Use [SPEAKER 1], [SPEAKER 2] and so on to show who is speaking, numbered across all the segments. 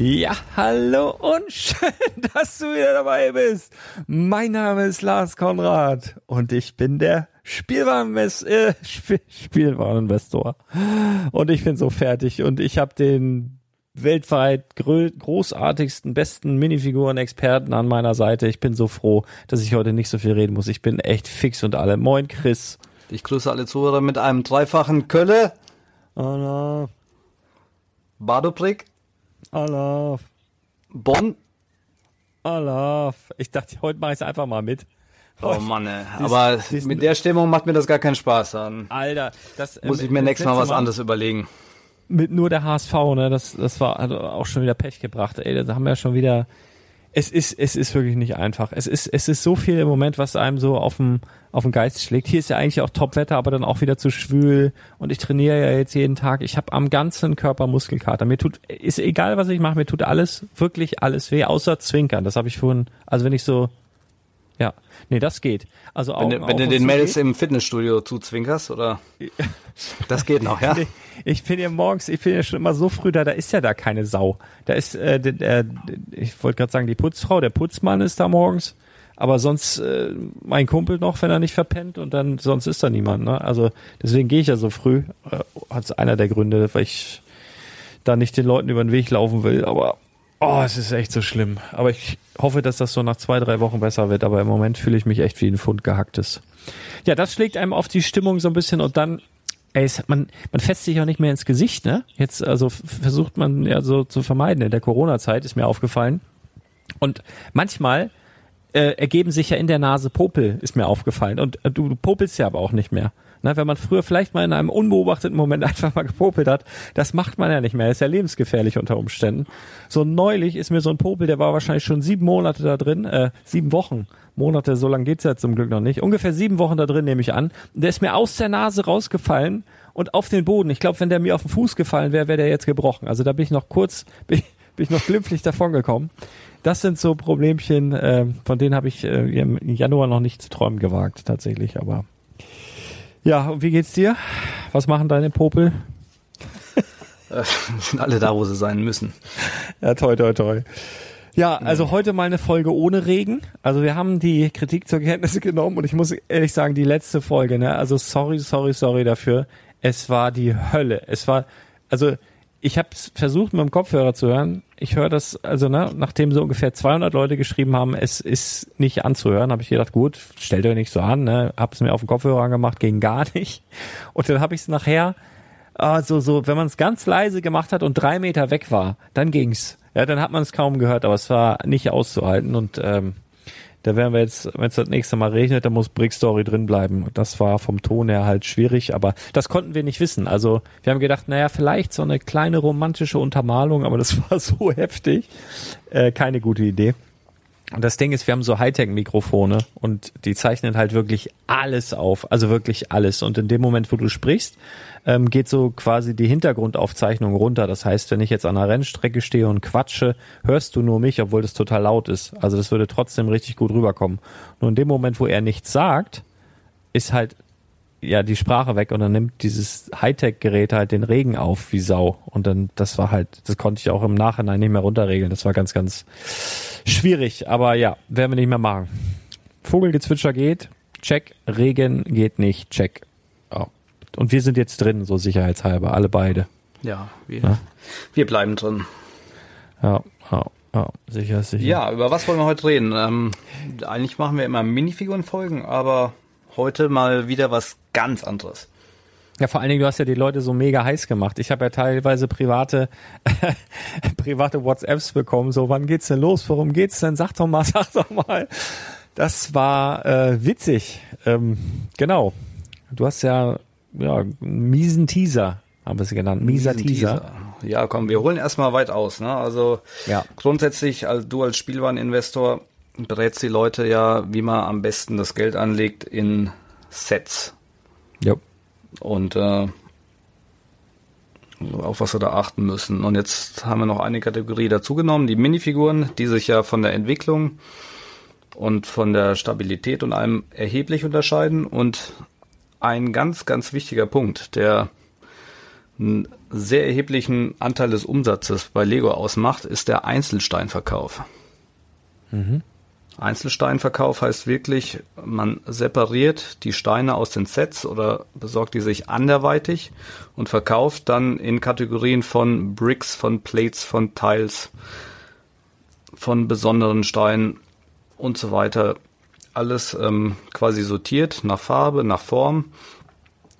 [SPEAKER 1] Ja, hallo und schön, dass du wieder dabei bist. Mein Name ist Lars Konrad und ich bin der Spielwareninvestor. Äh, Sp Spielwareninvestor. Und ich bin so fertig und ich habe den weltweit großartigsten, besten Minifiguren-Experten an meiner Seite. Ich bin so froh, dass ich heute nicht so viel reden muss. Ich bin echt fix und alle. Moin, Chris.
[SPEAKER 2] Ich grüße alle Zuhörer mit einem dreifachen Kölle.
[SPEAKER 1] Anna.
[SPEAKER 2] Badoprick.
[SPEAKER 1] Alaf.
[SPEAKER 2] Bonn.
[SPEAKER 1] Alaf. Ich dachte, heute mache ich es einfach mal mit.
[SPEAKER 2] Oh Mann, ey. aber dies, mit der Stimmung macht mir das gar keinen Spaß an.
[SPEAKER 1] Alter, das
[SPEAKER 2] muss ich mir nächstes Mal was anderes überlegen.
[SPEAKER 1] Mit nur der HSV, ne, das das war hat auch schon wieder Pech gebracht. Ey, da haben wir ja schon wieder es ist, es ist wirklich nicht einfach. Es ist, es ist so viel im Moment, was einem so auf dem, auf den Geist schlägt. Hier ist ja eigentlich auch Topwetter, aber dann auch wieder zu schwül. Und ich trainiere ja jetzt jeden Tag. Ich habe am ganzen Körper Muskelkater. Mir tut, ist egal, was ich mache, mir tut alles, wirklich alles weh, außer Zwinkern. Das habe ich vorhin, also wenn ich so, ja, nee, das geht. Also
[SPEAKER 2] auch, wenn, wenn du den Mädels im Fitnessstudio zuzwinkerst, oder? das geht noch, ja?
[SPEAKER 1] Ich bin ja morgens, ich bin ja schon immer so früh da, da ist ja da keine Sau. Da ist, äh, der, der, ich wollte gerade sagen, die Putzfrau, der Putzmann ist da morgens, aber sonst äh, mein Kumpel noch, wenn er nicht verpennt und dann sonst ist da niemand. Ne? Also deswegen gehe ich ja so früh. Äh, Hat einer der Gründe, weil ich da nicht den Leuten über den Weg laufen will, aber Oh, es ist echt so schlimm. Aber ich hoffe, dass das so nach zwei, drei Wochen besser wird. Aber im Moment fühle ich mich echt wie ein Pfund gehacktes. Ja, das schlägt einem auf die Stimmung so ein bisschen und dann, ey, es, man, man fässt sich auch nicht mehr ins Gesicht, ne? Jetzt, also versucht man ja so zu vermeiden. In der Corona-Zeit ist mir aufgefallen. Und manchmal äh, ergeben sich ja in der Nase Popel, ist mir aufgefallen. Und äh, du, du popelst ja aber auch nicht mehr. Na, wenn man früher vielleicht mal in einem unbeobachteten Moment einfach mal gepopelt hat, das macht man ja nicht mehr. Ist ja lebensgefährlich unter Umständen. So neulich ist mir so ein Popel, der war wahrscheinlich schon sieben Monate da drin, äh, sieben Wochen. Monate, so lange geht's ja zum Glück noch nicht. Ungefähr sieben Wochen da drin, nehme ich an. Der ist mir aus der Nase rausgefallen und auf den Boden. Ich glaube, wenn der mir auf den Fuß gefallen wäre, wäre der jetzt gebrochen. Also da bin ich noch kurz, bin, bin ich noch glimpflich davon gekommen. Das sind so Problemchen, äh, von denen habe ich äh, im Januar noch nicht zu träumen gewagt, tatsächlich. Aber ja, und wie geht's dir? Was machen deine Popel?
[SPEAKER 2] Äh, sind alle da, wo sie sein müssen.
[SPEAKER 1] Ja, toi, toi, toi. Ja, also heute mal eine Folge ohne Regen. Also wir haben die Kritik zur Kenntnis genommen und ich muss ehrlich sagen, die letzte Folge, ne, also sorry, sorry, sorry dafür. Es war die Hölle. Es war, also ich habe versucht mit dem Kopfhörer zu hören. Ich höre das, also ne, nachdem so ungefähr 200 Leute geschrieben haben, es ist nicht anzuhören, habe ich gedacht, gut, stellt euch nicht so an, ne, hab's mir auf den Kopfhörer angemacht, ging gar nicht. Und dann habe ich es nachher, also so, wenn man es ganz leise gemacht hat und drei Meter weg war, dann ging's. Ja, dann hat man es kaum gehört, aber es war nicht auszuhalten und ähm, da werden wir jetzt, wenn es das nächste Mal regnet, dann muss Brick Story drin bleiben. Das war vom Ton her halt schwierig, aber das konnten wir nicht wissen. Also wir haben gedacht, naja, vielleicht so eine kleine romantische Untermalung, aber das war so heftig. Äh, keine gute Idee. Und das Ding ist, wir haben so Hightech-Mikrofone und die zeichnen halt wirklich alles auf, also wirklich alles. Und in dem Moment, wo du sprichst, ähm, geht so quasi die Hintergrundaufzeichnung runter. Das heißt, wenn ich jetzt an einer Rennstrecke stehe und quatsche, hörst du nur mich, obwohl das total laut ist. Also das würde trotzdem richtig gut rüberkommen. Nur in dem Moment, wo er nichts sagt, ist halt ja die Sprache weg und dann nimmt dieses Hightech-Gerät halt den Regen auf wie Sau. Und dann, das war halt, das konnte ich auch im Nachhinein nicht mehr runterregeln. Das war ganz, ganz schwierig. Aber ja, werden wir nicht mehr machen. Vogelgezwitscher geht, check. Regen geht nicht, check. Ja. Und wir sind jetzt drin, so sicherheitshalber, alle beide.
[SPEAKER 2] Ja, wir,
[SPEAKER 1] Ja.
[SPEAKER 2] wir bleiben drin.
[SPEAKER 1] Ja, ja, ja, sicher, sicher.
[SPEAKER 2] Ja, über was wollen wir heute reden? Ähm, eigentlich machen wir immer Minifiguren-Folgen, aber heute mal wieder was ganz anderes.
[SPEAKER 1] Ja, vor allen Dingen, du hast ja die Leute so mega heiß gemacht. Ich habe ja teilweise private, private WhatsApps bekommen. So, wann geht's denn los? Worum geht's denn? Sag doch mal, sag doch mal. Das war äh, witzig. Ähm, genau. Du hast ja, ja einen miesen Teaser, haben wir es genannt. Mieser
[SPEAKER 2] Diesen
[SPEAKER 1] Teaser.
[SPEAKER 2] Ja, komm, wir holen erstmal weit aus. Ne? Also
[SPEAKER 1] Ja.
[SPEAKER 2] grundsätzlich, also du als Spielwareninvestor berätst die Leute ja, wie man am besten das Geld anlegt in Sets.
[SPEAKER 1] Ja.
[SPEAKER 2] Und äh, auf was wir da achten müssen. Und jetzt haben wir noch eine Kategorie dazugenommen, die Minifiguren, die sich ja von der Entwicklung und von der Stabilität und allem erheblich unterscheiden. Und ein ganz, ganz wichtiger Punkt, der einen sehr erheblichen Anteil des Umsatzes bei Lego ausmacht, ist der Einzelsteinverkauf. Einzelsteinverkauf heißt wirklich, man separiert die Steine aus den Sets oder besorgt die sich anderweitig und verkauft dann in Kategorien von Bricks, von Plates, von Tiles, von besonderen Steinen und so weiter. Alles ähm, quasi sortiert nach Farbe, nach Form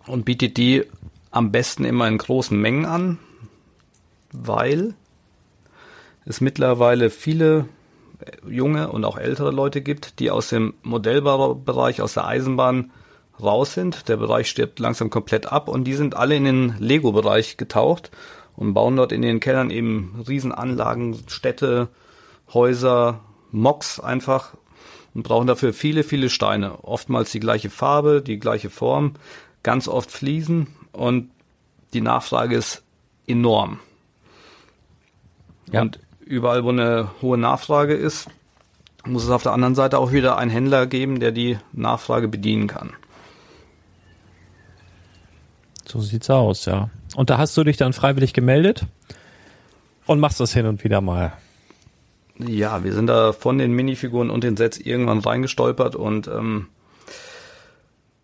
[SPEAKER 2] und bietet die am besten immer in großen Mengen an, weil es mittlerweile viele junge und auch ältere Leute gibt, die aus dem Modellbaubereich, aus der Eisenbahn raus sind. Der Bereich stirbt langsam komplett ab und die sind alle in den Lego-Bereich getaucht und bauen dort in den Kellern eben Riesenanlagen, Städte, Häuser, Mocks einfach und brauchen dafür viele, viele Steine. Oftmals die gleiche Farbe, die gleiche Form, ganz oft Fliesen und die Nachfrage ist enorm.
[SPEAKER 1] Ja.
[SPEAKER 2] Und überall, wo eine hohe Nachfrage ist, muss es auf der anderen Seite auch wieder einen Händler geben, der die Nachfrage bedienen kann.
[SPEAKER 1] So sieht's aus, ja. Und da hast du dich dann freiwillig gemeldet und machst das hin und wieder mal.
[SPEAKER 2] Ja, wir sind da von den Minifiguren und den Sets irgendwann reingestolpert und ähm,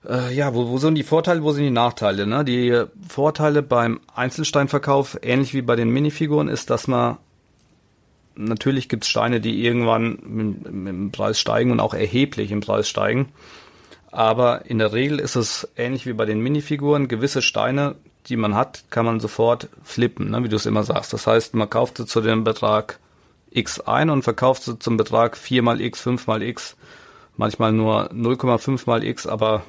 [SPEAKER 2] äh, ja, wo, wo sind die Vorteile, wo sind die Nachteile? Ne? Die Vorteile beim Einzelsteinverkauf, ähnlich wie bei den Minifiguren, ist, dass man natürlich gibt es Steine, die irgendwann mit, mit Preis steigen und auch erheblich im Preis steigen. Aber in der Regel ist es ähnlich wie bei den Minifiguren. Gewisse Steine, die man hat, kann man sofort flippen, ne, wie du es immer sagst. Das heißt, man kauft sie zu dem Betrag X ein und verkauft sie zum Betrag 4 mal X, 5 mal X, manchmal nur 0,5 mal X, aber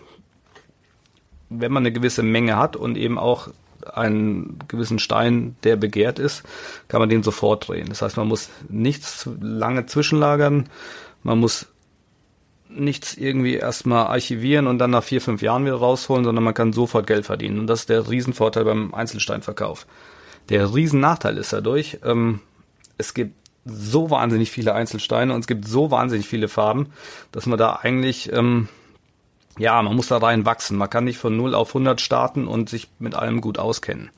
[SPEAKER 2] wenn man eine gewisse Menge hat und eben auch einen gewissen Stein, der begehrt ist, kann man den sofort drehen. Das heißt, man muss nichts lange zwischenlagern, man muss nichts irgendwie erstmal archivieren und dann nach vier, fünf Jahren wieder rausholen, sondern man kann sofort Geld verdienen. Und das ist der Riesenvorteil beim Einzelsteinverkauf. Der Riesennachteil ist dadurch, ähm, es gibt so wahnsinnig viele Einzelsteine und es gibt so wahnsinnig viele Farben, dass man da eigentlich, ähm, ja, man muss da rein wachsen. Man kann nicht von 0 auf 100 starten und sich mit allem gut auskennen.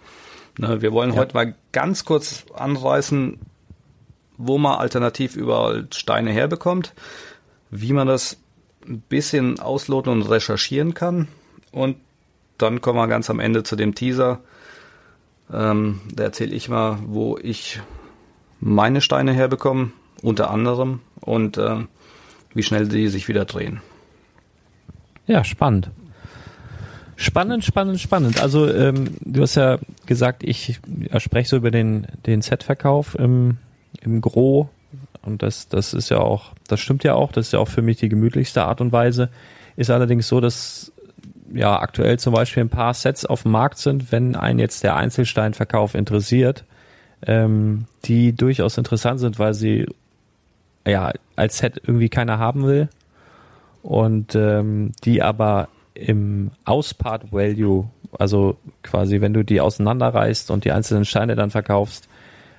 [SPEAKER 2] Ne, wir wollen ja. heute mal ganz kurz anreißen, wo man alternativ überall Steine herbekommt, wie man das ein bisschen ausloten und recherchieren kann. Und dann kommen wir ganz am Ende zu dem Teaser. Ähm, da erzähle ich mal, wo ich meine Steine herbekomme, unter anderem, und äh, wie schnell die sich wieder drehen.
[SPEAKER 1] Ja, spannend. Spannend, spannend, spannend. Also ähm, du hast ja gesagt, ich spreche so über den, den Set-Verkauf im, im Gro und das, das ist ja auch, das stimmt ja auch, das ist ja auch für mich die gemütlichste Art und Weise. Ist allerdings so, dass ja aktuell zum Beispiel ein paar Sets auf dem Markt sind, wenn einen jetzt der Einzelsteinverkauf interessiert, ähm, die durchaus interessant sind, weil sie ja als Set irgendwie keiner haben will und ähm, die aber im Auspart Value, also quasi wenn du die auseinanderreißt und die einzelnen Steine dann verkaufst,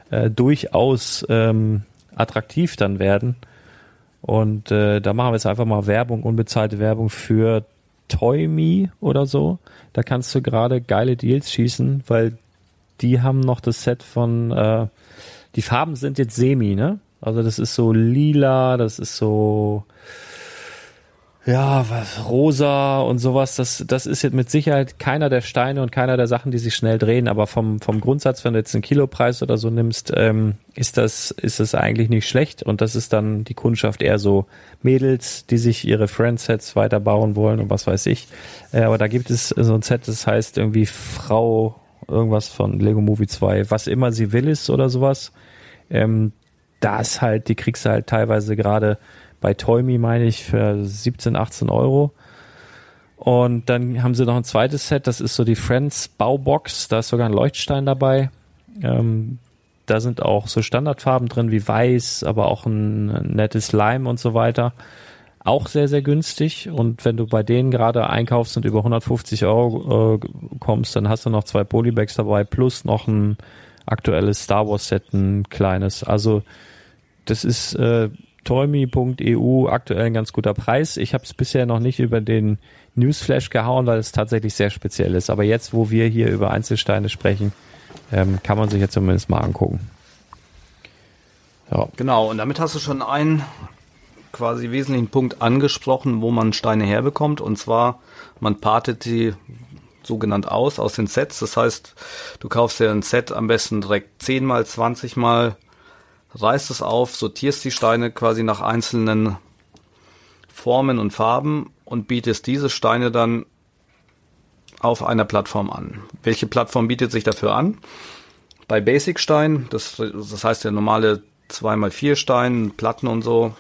[SPEAKER 1] äh, durchaus ähm, attraktiv dann werden. Und äh, da machen wir jetzt einfach mal Werbung, unbezahlte Werbung für Toy oder so. Da kannst du gerade geile Deals schießen, weil die haben noch das Set von, äh, die Farben sind jetzt semi, ne? Also das ist so lila, das ist so, ja, was, rosa und sowas. Das, das ist jetzt mit Sicherheit keiner der Steine und keiner der Sachen, die sich schnell drehen. Aber vom, vom Grundsatz, wenn du jetzt einen Kilopreis oder so nimmst, ähm, ist das, ist das eigentlich nicht schlecht. Und das ist dann die Kundschaft eher so Mädels, die sich ihre Friendsets weiterbauen wollen und was weiß ich. Äh, aber da gibt es so ein Set, das heißt irgendwie Frau irgendwas von Lego Movie 2, was immer sie will ist oder sowas. Ähm, da ist halt, die kriegst du halt teilweise gerade bei Toymi, meine ich, für 17, 18 Euro. Und dann haben sie noch ein zweites Set, das ist so die Friends Baubox, da ist sogar ein Leuchtstein dabei. Ähm, da sind auch so Standardfarben drin wie weiß, aber auch ein, nettes Lime und so weiter auch sehr, sehr günstig. Und wenn du bei denen gerade einkaufst und über 150 Euro äh, kommst, dann hast du noch zwei Polybags dabei plus noch ein aktuelles Star Wars Set, ein kleines. Also das ist äh, toyme.eu aktuell ein ganz guter Preis. Ich habe es bisher noch nicht über den Newsflash gehauen, weil es tatsächlich sehr speziell ist. Aber jetzt, wo wir hier über Einzelsteine sprechen, ähm, kann man sich jetzt zumindest mal angucken.
[SPEAKER 2] Ja. Genau, und damit hast du schon einen quasi wesentlichen Punkt angesprochen, wo man Steine herbekommt. Und zwar, man partet sie sogenannt aus, aus den Sets. Das heißt, du kaufst dir ein Set am besten direkt 10 mal, 20 mal, reißt es auf, sortierst die Steine quasi nach einzelnen Formen und Farben und bietest diese Steine dann auf einer Plattform an. Welche Plattform bietet sich dafür an? Bei Basic Stein, das, das heißt der normale 2x4 Stein, Platten und so,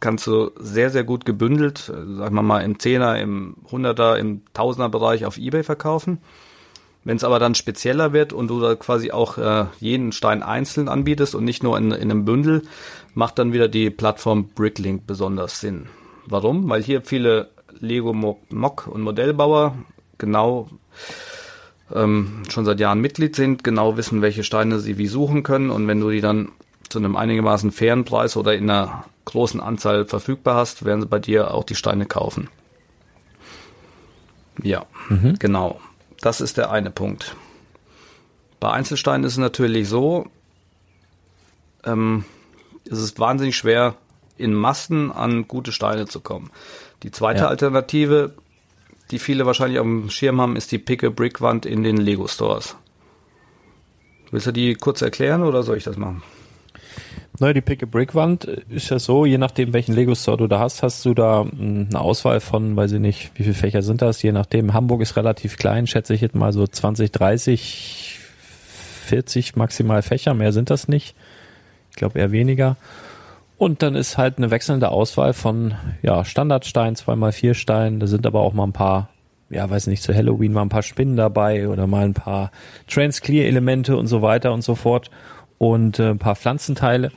[SPEAKER 2] kannst du sehr, sehr gut gebündelt, äh, sagen wir mal im Zehner, im Hunderter, im Tausender Bereich auf Ebay verkaufen. Wenn es aber dann spezieller wird und du da quasi auch äh, jeden Stein einzeln anbietest und nicht nur in, in einem Bündel, macht dann wieder die Plattform Bricklink besonders Sinn. Warum? Weil hier viele Lego Mock und Modellbauer genau ähm, schon seit Jahren Mitglied sind, genau wissen, welche Steine sie wie suchen können und wenn du die dann zu einem einigermaßen fairen Preis oder in einer großen Anzahl verfügbar hast, werden sie bei dir auch die Steine kaufen. Ja, mhm. genau. Das ist der eine Punkt. Bei Einzelsteinen ist es natürlich so, ähm, es ist wahnsinnig schwer, in Massen an gute Steine zu kommen. Die zweite ja. Alternative, die viele wahrscheinlich auf dem Schirm haben, ist die Pick-a-Brick-Wand in den Lego-Stores. Willst du die kurz erklären oder soll ich das machen?
[SPEAKER 1] Naja, die Pick-a-Brick-Wand ist ja so, je nachdem, welchen Lego-Store du da hast, hast du da hm, eine Auswahl von, weiß ich nicht, wie viele Fächer sind das, je nachdem. Hamburg ist relativ klein, schätze ich jetzt mal so 20, 30, 40 maximal Fächer, mehr sind das nicht. Ich glaube eher weniger. Und dann ist halt eine wechselnde Auswahl von ja, Standardstein, 2x4 Stein, da sind aber auch mal ein paar ja, weiß nicht, zu Halloween mal ein paar Spinnen dabei oder mal ein paar Transclear-Elemente und so weiter und so fort und äh, ein paar Pflanzenteile.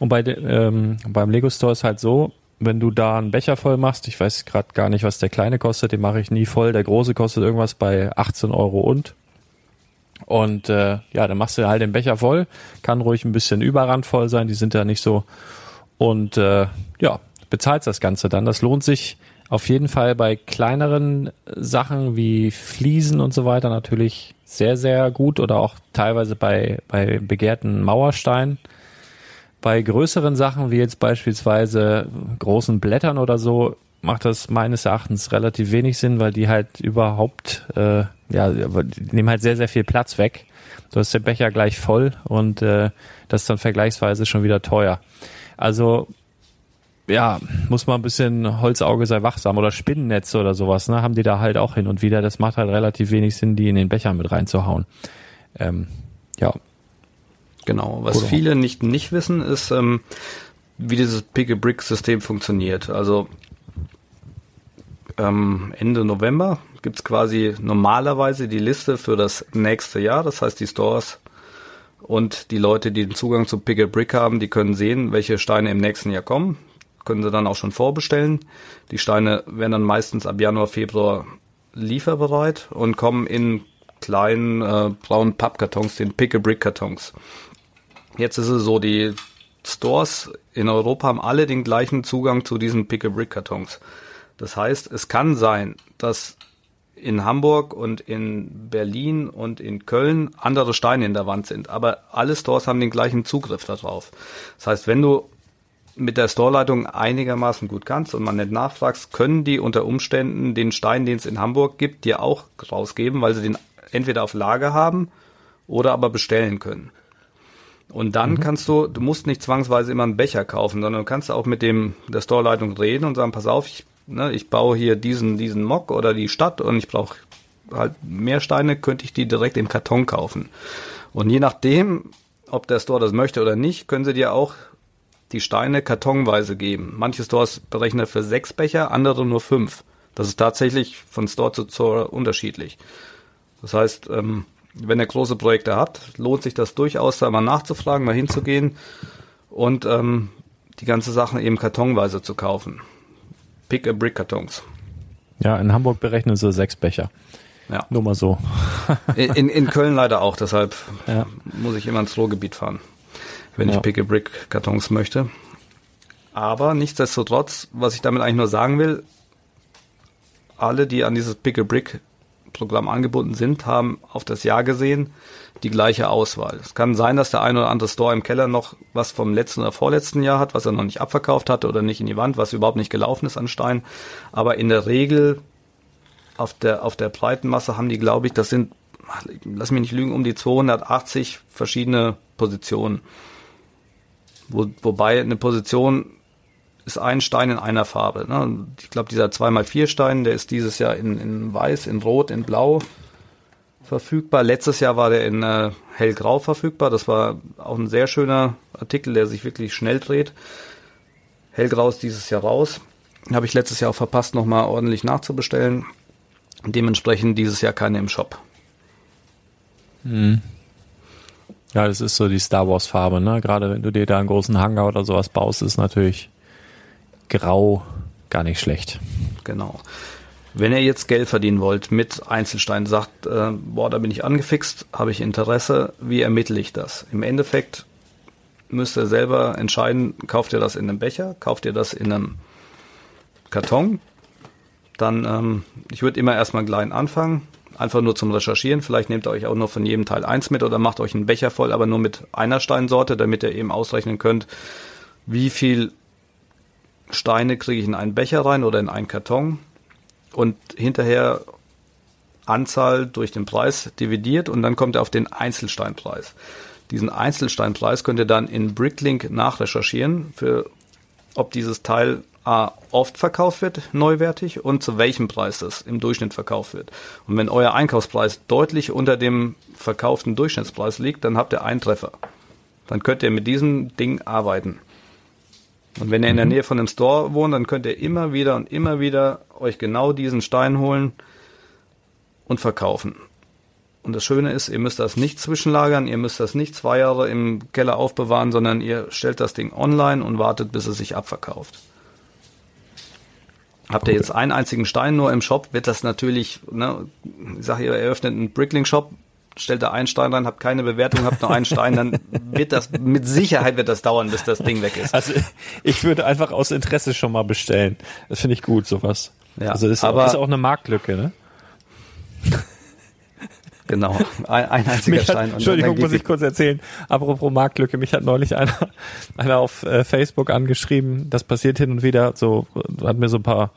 [SPEAKER 1] Und bei de, ähm, beim Lego Store ist halt so, wenn du da einen Becher voll machst, ich weiß gerade gar nicht, was der kleine kostet, den mache ich nie voll. Der große kostet irgendwas bei 18 Euro und. Und äh, ja, dann machst du halt den Becher voll, kann ruhig ein bisschen Überrand voll sein, die sind ja nicht so. Und äh, ja, bezahlst das Ganze dann. Das lohnt sich auf jeden Fall bei kleineren Sachen wie Fliesen und so weiter natürlich sehr, sehr gut oder auch teilweise bei, bei begehrten Mauersteinen. Bei größeren Sachen wie jetzt beispielsweise großen Blättern oder so macht das meines Erachtens relativ wenig Sinn, weil die halt überhaupt, äh, ja, die nehmen halt sehr, sehr viel Platz weg. Du hast den Becher gleich voll und äh, das ist dann vergleichsweise schon wieder teuer. Also ja, muss man ein bisschen Holzauge sei wachsam oder Spinnennetze oder sowas, ne, haben die da halt auch hin und wieder. Das macht halt relativ wenig Sinn, die in den Becher mit reinzuhauen. Ähm, ja.
[SPEAKER 2] Genau. Was oder? viele nicht, nicht wissen, ist, ähm, wie dieses Pick-a-Brick-System funktioniert. Also ähm, Ende November gibt's quasi normalerweise die Liste für das nächste Jahr. Das heißt, die Stores und die Leute, die den Zugang zu Pick-a-Brick haben, die können sehen, welche Steine im nächsten Jahr kommen können sie dann auch schon vorbestellen. Die Steine werden dann meistens ab Januar, Februar lieferbereit und kommen in kleinen äh, braunen Pappkartons, den Pick-a-Brick-Kartons. Jetzt ist es so, die Stores in Europa haben alle den gleichen Zugang zu diesen Pick-a-Brick-Kartons. Das heißt, es kann sein, dass in Hamburg und in Berlin und in Köln andere Steine in der Wand sind, aber alle Stores haben den gleichen Zugriff darauf. Das heißt, wenn du mit der Storeleitung einigermaßen gut kannst und man nicht nachfragst, können die unter Umständen den Stein, den es in Hamburg gibt, dir auch rausgeben, weil sie den entweder auf Lager haben oder aber bestellen können. Und dann mhm. kannst du, du musst nicht zwangsweise immer einen Becher kaufen, sondern du kannst auch mit dem der Storeleitung reden und sagen, pass auf, ich, ne, ich baue hier diesen, diesen Mock oder die Stadt und ich brauche halt mehr Steine, könnte ich die direkt im Karton kaufen. Und je nachdem, ob der Store das möchte oder nicht, können sie dir auch die Steine kartonweise geben. Manche Stores berechnen für sechs Becher, andere nur fünf. Das ist tatsächlich von Store zu Store unterschiedlich. Das heißt, ähm, wenn ihr große Projekte habt, lohnt sich das durchaus, da mal nachzufragen, mal hinzugehen und ähm, die ganze Sachen eben kartonweise zu kaufen. Pick-a-Brick-Kartons.
[SPEAKER 1] Ja, in Hamburg berechnen sie sechs Becher. Ja. Nur mal so.
[SPEAKER 2] in, in Köln leider auch, deshalb ja. muss ich immer ins Ruhrgebiet fahren wenn ja. ich Pick-a-Brick-Kartons möchte. Aber nichtsdestotrotz, was ich damit eigentlich nur sagen will, alle, die an dieses Pick-a-Brick-Programm angebunden sind, haben auf das Jahr gesehen die gleiche Auswahl. Es kann sein, dass der ein oder andere Store im Keller noch was vom letzten oder vorletzten Jahr hat, was er noch nicht abverkauft hatte oder nicht in die Wand, was überhaupt nicht gelaufen ist an Stein. Aber in der Regel auf der, auf der breiten Masse haben die, glaube ich, das sind, lass mich nicht lügen, um die 280 verschiedene Positionen. Wo, wobei eine Position ist ein Stein in einer Farbe. Ne? Ich glaube, dieser 2x4 Stein, der ist dieses Jahr in, in weiß, in rot, in blau verfügbar. Letztes Jahr war der in äh, hellgrau verfügbar. Das war auch ein sehr schöner Artikel, der sich wirklich schnell dreht. Hellgrau ist dieses Jahr raus. Habe ich letztes Jahr auch verpasst, nochmal ordentlich nachzubestellen. Dementsprechend dieses Jahr keine im Shop.
[SPEAKER 1] Hm. Ja, das ist so die Star Wars Farbe, ne? Gerade wenn du dir da einen großen Hangar oder sowas baust, ist natürlich grau gar nicht schlecht.
[SPEAKER 2] Genau. Wenn ihr jetzt Geld verdienen wollt mit Einzelsteinen, sagt, äh, boah, da bin ich angefixt, habe ich Interesse, wie ermittle ich das? Im Endeffekt müsst ihr selber entscheiden, kauft ihr das in einem Becher, kauft ihr das in einem Karton? Dann, ähm, ich würde immer erstmal klein anfangen, einfach nur zum Recherchieren. Vielleicht nehmt ihr euch auch nur von jedem Teil eins mit oder macht euch einen Becher voll, aber nur mit einer Steinsorte, damit ihr eben ausrechnen könnt, wie viel Steine kriege ich in einen Becher rein oder in einen Karton und hinterher Anzahl durch den Preis dividiert und dann kommt er auf den Einzelsteinpreis. Diesen Einzelsteinpreis könnt ihr dann in Bricklink nachrecherchieren, für ob dieses Teil A, oft verkauft wird, neuwertig, und zu welchem Preis das im Durchschnitt verkauft wird. Und wenn euer Einkaufspreis deutlich unter dem verkauften Durchschnittspreis liegt, dann habt ihr einen Treffer. Dann könnt ihr mit diesem Ding arbeiten. Und wenn ihr in der Nähe von einem Store wohnt, dann könnt ihr immer wieder und immer wieder euch genau diesen Stein holen und verkaufen. Und das Schöne ist, ihr müsst das nicht zwischenlagern, ihr müsst das nicht zwei Jahre im Keller aufbewahren, sondern ihr stellt das Ding online und wartet, bis es sich abverkauft. Habt ihr jetzt einen einzigen Stein nur im Shop, wird das natürlich, ne, ich sage, ihr eröffnet einen Brickling-Shop, stellt da einen Stein rein, habt keine Bewertung, habt nur einen Stein, dann wird das, mit Sicherheit wird das dauern, bis das Ding weg ist.
[SPEAKER 1] Also ich würde einfach aus Interesse schon mal bestellen. Das finde ich gut, sowas.
[SPEAKER 2] Ja,
[SPEAKER 1] also ist,
[SPEAKER 2] aber-
[SPEAKER 1] auch, ist auch eine Marktlücke, ne?
[SPEAKER 2] Genau, ein, ein einziger
[SPEAKER 1] hat,
[SPEAKER 2] Stein. Und
[SPEAKER 1] Entschuldigung, muss ich kurz erzählen. Apropos Marktlücke, mich hat neulich einer, einer auf äh, Facebook angeschrieben. Das passiert hin und wieder. So hat mir so ein paar,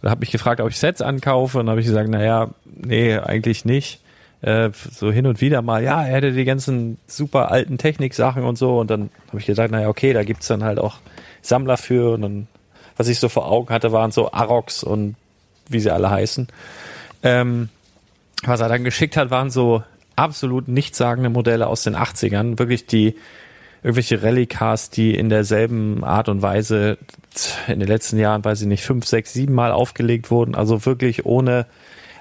[SPEAKER 1] oder hat mich gefragt, ob ich Sets ankaufe. Und habe ich gesagt, naja, nee, eigentlich nicht. Äh, so hin und wieder mal, ja, er hätte die ganzen super alten Techniksachen und so. Und dann habe ich gesagt, naja, okay, da gibt's dann halt auch Sammler für. Und dann, was ich so vor Augen hatte, waren so Arox und wie sie alle heißen. Ähm, was er dann geschickt hat, waren so absolut nichtssagende Modelle aus den 80ern. Wirklich die irgendwelche Rallye-Cars, die in derselben Art und Weise in den letzten Jahren, weiß ich nicht, fünf, sechs, sieben Mal aufgelegt wurden. Also wirklich ohne,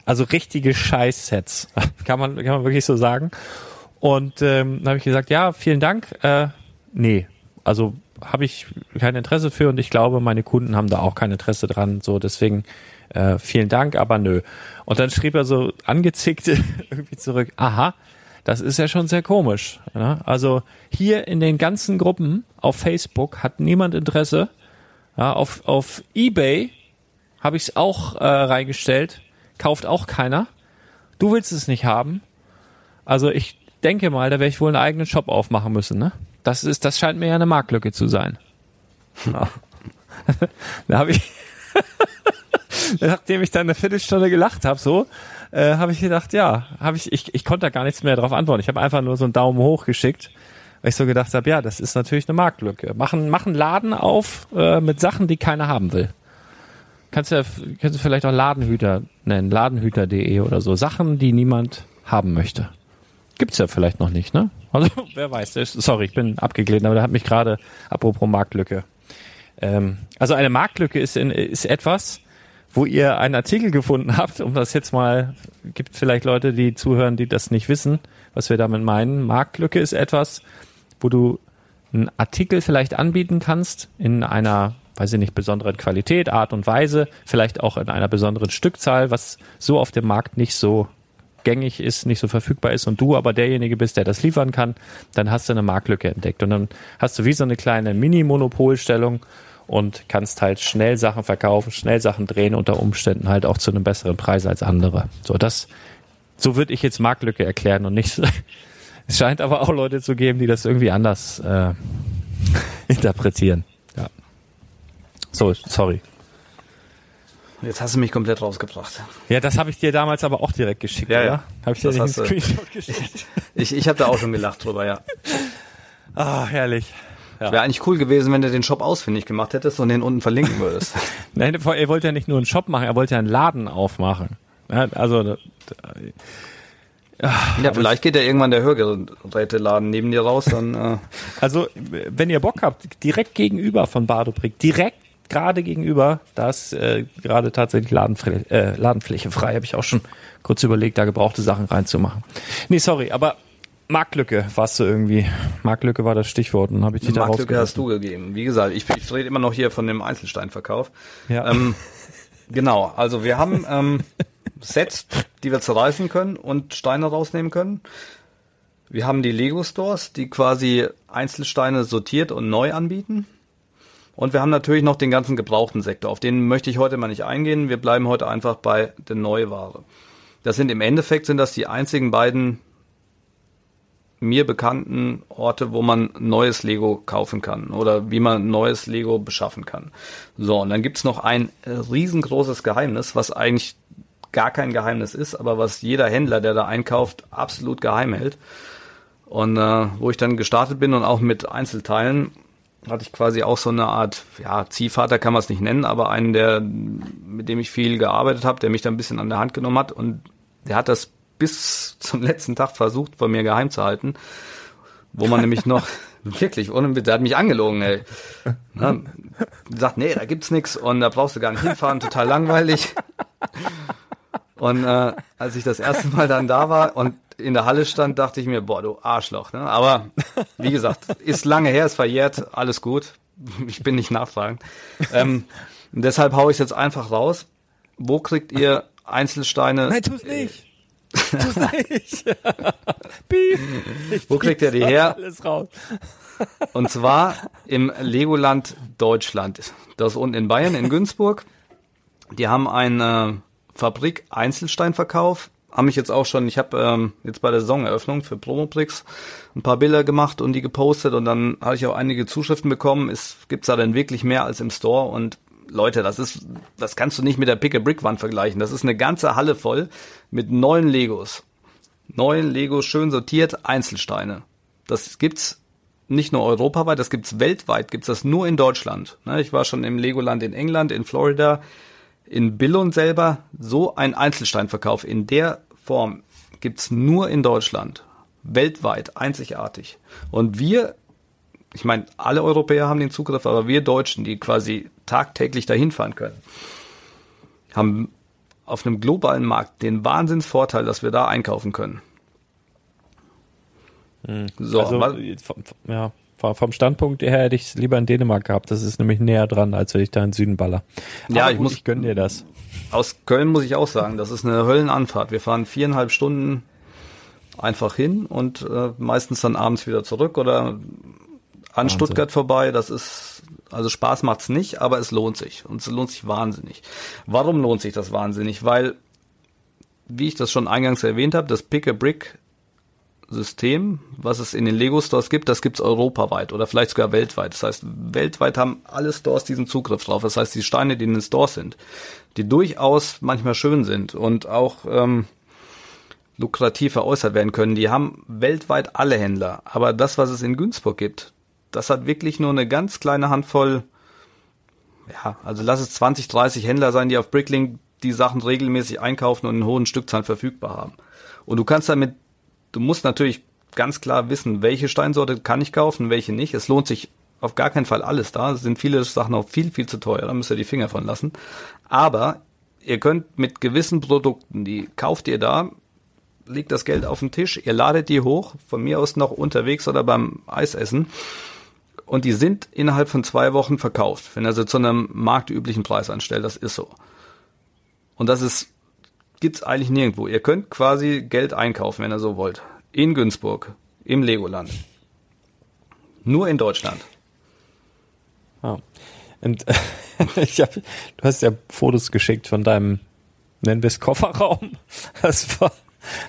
[SPEAKER 1] also richtige Scheiß-Sets. kann man, kann man wirklich so sagen. Und ähm, dann habe ich gesagt, ja, vielen Dank. Äh, nee, also habe ich kein Interesse für und ich glaube, meine Kunden haben da auch kein Interesse dran. So, deswegen äh, vielen Dank, aber nö. Und dann schrieb er so angezickt irgendwie zurück, aha, das ist ja schon sehr komisch. Ja? Also hier in den ganzen Gruppen auf Facebook hat niemand Interesse. Ja, auf, auf Ebay habe ich es auch äh, reingestellt, kauft auch keiner. Du willst es nicht haben. Also ich denke mal, da werde ich wohl einen eigenen Shop aufmachen müssen. Ne? Das ist, das scheint mir ja eine Marktlücke zu sein. Ja. da habe ich, nachdem ich dann eine Viertelstunde gelacht habe, so, äh, habe ich gedacht, ja, habe ich, ich, ich konnte da gar nichts mehr drauf antworten. Ich habe einfach nur so einen Daumen hoch geschickt, weil ich so gedacht habe, ja, das ist natürlich eine Marktlücke. Machen, machen Laden auf äh, mit Sachen, die keiner haben will. Kannst du kannst du vielleicht auch Ladenhüter nennen, ladenhüter.de oder so. Sachen, die niemand haben möchte. Gibt's ja vielleicht noch nicht, ne? Also, wer weiß. Sorry, ich bin abgeglitten, aber da hat mich gerade, apropos Marktlücke. Ähm, also eine Marktlücke ist, in, ist etwas, wo ihr einen Artikel gefunden habt, um das jetzt mal, gibt vielleicht Leute, die zuhören, die das nicht wissen, was wir damit meinen. Marktlücke ist etwas, wo du einen Artikel vielleicht anbieten kannst in einer, weiß ich nicht, besonderen Qualität, Art und Weise, vielleicht auch in einer besonderen Stückzahl, was so auf dem Markt nicht so gängig ist, nicht so verfügbar ist und du aber derjenige bist, der das liefern kann, dann hast du eine Marktlücke entdeckt und dann hast du wie so eine kleine Mini-Monopolstellung und kannst halt schnell Sachen verkaufen, schnell Sachen drehen, unter Umständen halt auch zu einem besseren Preis als andere. So, das, so würde ich jetzt Marktlücke erklären und nicht, es scheint aber auch Leute zu geben, die das irgendwie anders äh, interpretieren. Ja. So, sorry.
[SPEAKER 2] Jetzt hast du mich komplett rausgebracht.
[SPEAKER 1] Ja, das habe ich dir damals aber auch direkt geschickt,
[SPEAKER 2] Ja, ja.
[SPEAKER 1] Habe ich dir nicht einen. Screenshot geschickt?
[SPEAKER 2] Ich, ich habe da auch schon gelacht drüber, ja.
[SPEAKER 1] Ah, herrlich.
[SPEAKER 2] Wäre eigentlich cool gewesen, wenn du den Shop ausfindig gemacht hättest und den unten verlinken würdest.
[SPEAKER 1] Nein, er wollte ja nicht nur einen Shop machen, er wollte ja einen Laden aufmachen. Ja, also,
[SPEAKER 2] ja, vielleicht geht ja irgendwann der Hörgeräteladen neben dir raus, dann äh,
[SPEAKER 1] also, wenn ihr Bock habt, direkt gegenüber von Badobrick, direkt gerade gegenüber, da ist äh, gerade tatsächlich Ladenfläche, äh, Ladenfläche frei. Habe ich auch schon kurz überlegt, da gebrauchte Sachen reinzumachen. Nee, sorry, aber Marktlücke warst du irgendwie. Marktlücke war das Stichwort und habe ich dich da
[SPEAKER 2] Marktlücke hast du gegeben. Wie gesagt, ich, ich rede immer noch hier von dem Einzelsteinverkauf.
[SPEAKER 1] Ja.
[SPEAKER 2] Ähm, genau, also wir haben ähm, Sets, die wir zerreißen können und Steine rausnehmen können. Wir haben die Lego Stores, die quasi Einzelsteine sortiert und neu anbieten. Und wir haben natürlich noch den ganzen gebrauchten Sektor. Auf den möchte ich heute mal nicht eingehen. Wir bleiben heute einfach bei der Neuware. Das sind im Endeffekt sind das die einzigen beiden mir bekannten Orte, wo man neues Lego kaufen kann oder wie man neues Lego beschaffen kann. So, und dann gibt's noch ein riesengroßes Geheimnis, was eigentlich gar kein Geheimnis ist, aber was jeder Händler, der da einkauft, absolut geheim hält. Und äh, wo ich dann gestartet bin und auch mit Einzelteilen, hatte ich quasi auch so eine Art, ja, Ziehvater kann man es nicht nennen, aber einen, der, mit dem ich viel gearbeitet habe, der mich da ein bisschen an der Hand genommen hat und der hat das bis zum letzten Tag versucht, von mir geheim zu halten, wo man nämlich noch wirklich, ohne, der hat mich angelogen, ey. Ne? Sagt, nee, da gibt's nix und da brauchst du gar nicht hinfahren, total langweilig. Und äh, als ich das erste Mal dann da war und in der Halle stand, dachte ich mir, boah, du Arschloch. Ne? Aber wie gesagt, ist lange her, ist verjährt, alles gut. Ich bin nicht nachfragend. Ähm, deshalb haue ich jetzt einfach raus. Wo kriegt ihr Einzelsteine?
[SPEAKER 1] Nein, tu's nicht. Nicht.
[SPEAKER 2] Wo kriegt ihr die her?
[SPEAKER 1] Alles raus.
[SPEAKER 2] Und zwar im Legoland Deutschland. Das ist unten in Bayern, in Günzburg. Die haben eine Fabrik Einzelsteinverkauf haben mich jetzt auch schon, ich habe ähm, jetzt bei der Saisoneröffnung für Promoprix ein paar Bilder gemacht und die gepostet und dann habe ich auch einige Zuschriften bekommen. Es gibt's da denn wirklich mehr als im Store und Leute, das ist, das kannst du nicht mit der Pick-a-Brick-Wand vergleichen. Das ist eine ganze Halle voll mit neuen Legos. Neuen Legos, schön sortiert, Einzelsteine. Das gibt's nicht nur europaweit, das gibt's weltweit, gibt's das nur in Deutschland. Ne, ich war schon im Legoland in England, in Florida, in Billund selber so ein Einzelsteinverkauf in der Form gibt's nur in Deutschland. Weltweit, einzigartig. Und wir, ich meine, alle Europäer haben den Zugriff, aber wir Deutschen, die quasi tagtäglich dahin fahren können, haben auf einem globalen Markt den Wahnsinnsvorteil, dass wir da einkaufen können.
[SPEAKER 1] Hm. So, also, ja, vom Standpunkt her hätte ich es lieber in Dänemark gehabt. Das ist nämlich näher dran, als wenn ich da in Süden baller.
[SPEAKER 2] Ja, Aber ich gut, muss.
[SPEAKER 1] Ich gönne dir das.
[SPEAKER 2] Aus Köln muss ich auch sagen, das ist eine Höllenanfahrt. Wir fahren viereinhalb Stunden einfach hin und äh, meistens dann abends wieder zurück oder an Wahnsinn. Stuttgart vorbei. Das ist, also Spaß macht's nicht, aber es lohnt sich. Und es lohnt sich wahnsinnig. Warum lohnt sich das wahnsinnig? Weil, wie ich das schon eingangs erwähnt habe, das Pick-a-Brick System, was es in den Lego-Stores gibt, das gibt's europaweit oder vielleicht sogar weltweit. Das heißt, weltweit haben alle Stores diesen Zugriff drauf. Das heißt, die Steine, die in den Stores sind, die durchaus manchmal schön sind und auch ähm, lukrativ veräußert werden können, die haben weltweit alle Händler. Aber das, was es in Günzburg gibt, das hat wirklich nur eine ganz kleine Handvoll, ja, also lass es 20, 30 Händler sein, die auf Bricklink die Sachen regelmäßig einkaufen und in hohen Stückzahlen verfügbar haben. Und du kannst damit du musst natürlich ganz klar wissen, welche Steinsorte kann ich kaufen, welche nicht. Es lohnt sich auf gar keinen Fall alles da. Es sind viele Sachen auch viel, viel zu teuer. Da müsst ihr die Finger von lassen. Aber ihr könnt mit gewissen Produkten, die kauft ihr da, legt das Geld auf den Tisch, ihr ladet die hoch, von mir aus noch unterwegs oder beim Eisessen. Und die sind innerhalb von zwei Wochen verkauft, wenn er sie zu einem marktüblichen Preis anstellt. Das ist so. Und das ist gibt's eigentlich nirgendwo. Ihr könnt quasi Geld einkaufen, wenn ihr so wollt. In Günzburg, im Legoland. Nur in Deutschland.
[SPEAKER 1] Ah. Und ich hab, du hast ja Fotos geschickt von deinem, nennen wir es Kofferraum. Das war,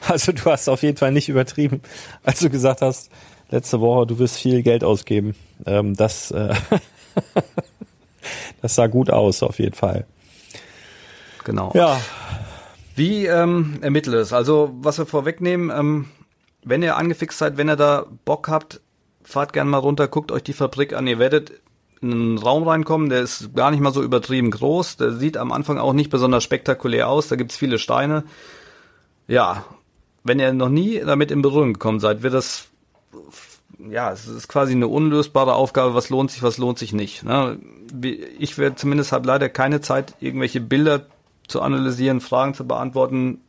[SPEAKER 1] also du hast auf jeden Fall nicht übertrieben, als du gesagt hast, letzte Woche, du wirst viel Geld ausgeben. Ähm, das, äh, das sah gut aus, auf jeden Fall.
[SPEAKER 2] Genau.
[SPEAKER 1] Ja,
[SPEAKER 2] wie ähm, ermittelt es? Also, was wir vorwegnehmen, ähm, wenn ihr angefixt seid, wenn ihr da Bock habt, fahrt gerne mal runter, guckt euch die Fabrik an. Ihr werdet in einen Raum reinkommen, der ist gar nicht mal so übertrieben groß. Der sieht am Anfang auch nicht besonders spektakulär aus. Da gibt's viele Steine. Ja, wenn ihr noch nie damit in Berührung gekommen seid, wird das ja, es ist quasi eine unlösbare Aufgabe, was lohnt sich, was lohnt sich nicht. Ne? Ich werde zumindest habe leider keine Zeit, irgendwelche Bilder zu analysieren, Fragen zu beantworten.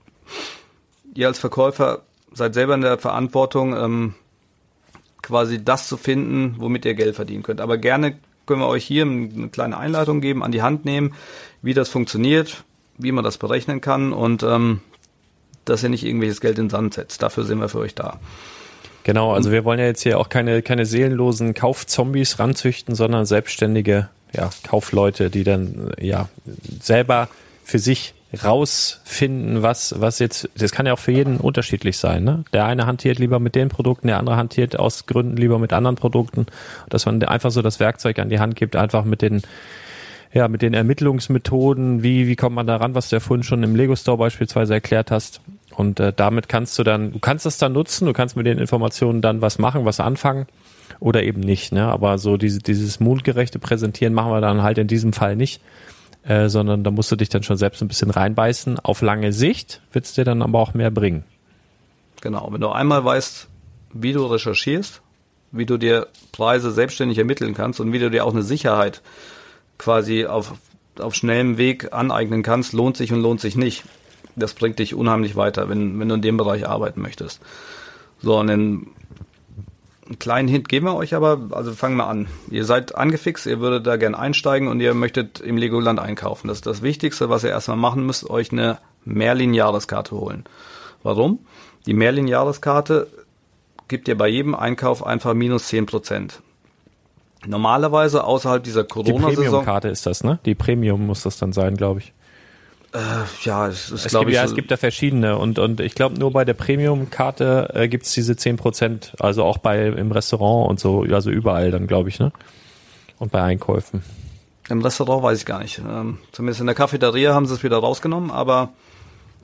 [SPEAKER 2] Ihr als Verkäufer seid selber in der Verantwortung, ähm, quasi das zu finden, womit ihr Geld verdienen könnt. Aber gerne können wir euch hier eine kleine Einleitung geben, an die Hand nehmen, wie das funktioniert, wie man das berechnen kann und ähm, dass ihr nicht irgendwelches Geld in den Sand setzt. Dafür sind wir für euch da.
[SPEAKER 1] Genau, also wir wollen ja jetzt hier auch keine, keine seelenlosen Kaufzombies ranzüchten, sondern selbstständige ja, Kaufleute, die dann ja selber für sich rausfinden, was, was jetzt, das kann ja auch für jeden unterschiedlich sein. Ne? Der eine hantiert lieber mit den Produkten, der andere hantiert aus Gründen lieber mit anderen Produkten. Dass man einfach so das Werkzeug an die Hand gibt, einfach mit den, ja, mit den Ermittlungsmethoden, wie, wie kommt man da ran, was du ja vorhin schon im Lego Store beispielsweise erklärt hast. Und äh, damit kannst du dann, du kannst das dann nutzen, du kannst mit den Informationen dann was machen, was anfangen oder eben nicht. Ne? Aber so diese, dieses mundgerechte Präsentieren machen wir dann halt in diesem Fall nicht, äh, sondern da musst du dich dann schon selbst ein bisschen reinbeißen. Auf lange Sicht wird es dir dann aber auch mehr bringen.
[SPEAKER 2] Genau, wenn du einmal weißt, wie du recherchierst, wie du dir Preise selbstständig ermitteln kannst und wie du dir auch eine Sicherheit quasi auf, auf schnellem Weg aneignen kannst, lohnt sich und lohnt sich nicht. Das bringt dich unheimlich weiter, wenn, wenn du in dem Bereich arbeiten möchtest. So, und einen, einen kleinen Hint geben wir euch aber, also fangen wir an. Ihr seid angefixt, ihr würdet da gern einsteigen und ihr möchtet im Legoland einkaufen. Das ist das Wichtigste, was ihr erstmal machen müsst, euch eine Merlin-Jahreskarte holen. Warum? Die Merlin-Jahreskarte gibt dir bei jedem Einkauf einfach minus zehn Prozent. Normalerweise außerhalb dieser Corona-Saison.
[SPEAKER 1] Die Premium-Karte ist das, ne? Die Premium muss das dann sein, glaube ich.
[SPEAKER 2] Äh, ja, es ist,
[SPEAKER 1] Es
[SPEAKER 2] glaube
[SPEAKER 1] gibt,
[SPEAKER 2] ich,
[SPEAKER 1] ja,
[SPEAKER 2] so-
[SPEAKER 1] es gibt da verschiedene und, und ich glaube nur bei der Premium-Karte äh, gibt es diese 10%, also auch bei im Restaurant und so, also überall dann, glaube ich, ne? Und bei Einkäufen.
[SPEAKER 2] Im Restaurant weiß ich gar nicht. Ähm, zumindest in der Cafeteria haben sie es wieder rausgenommen, aber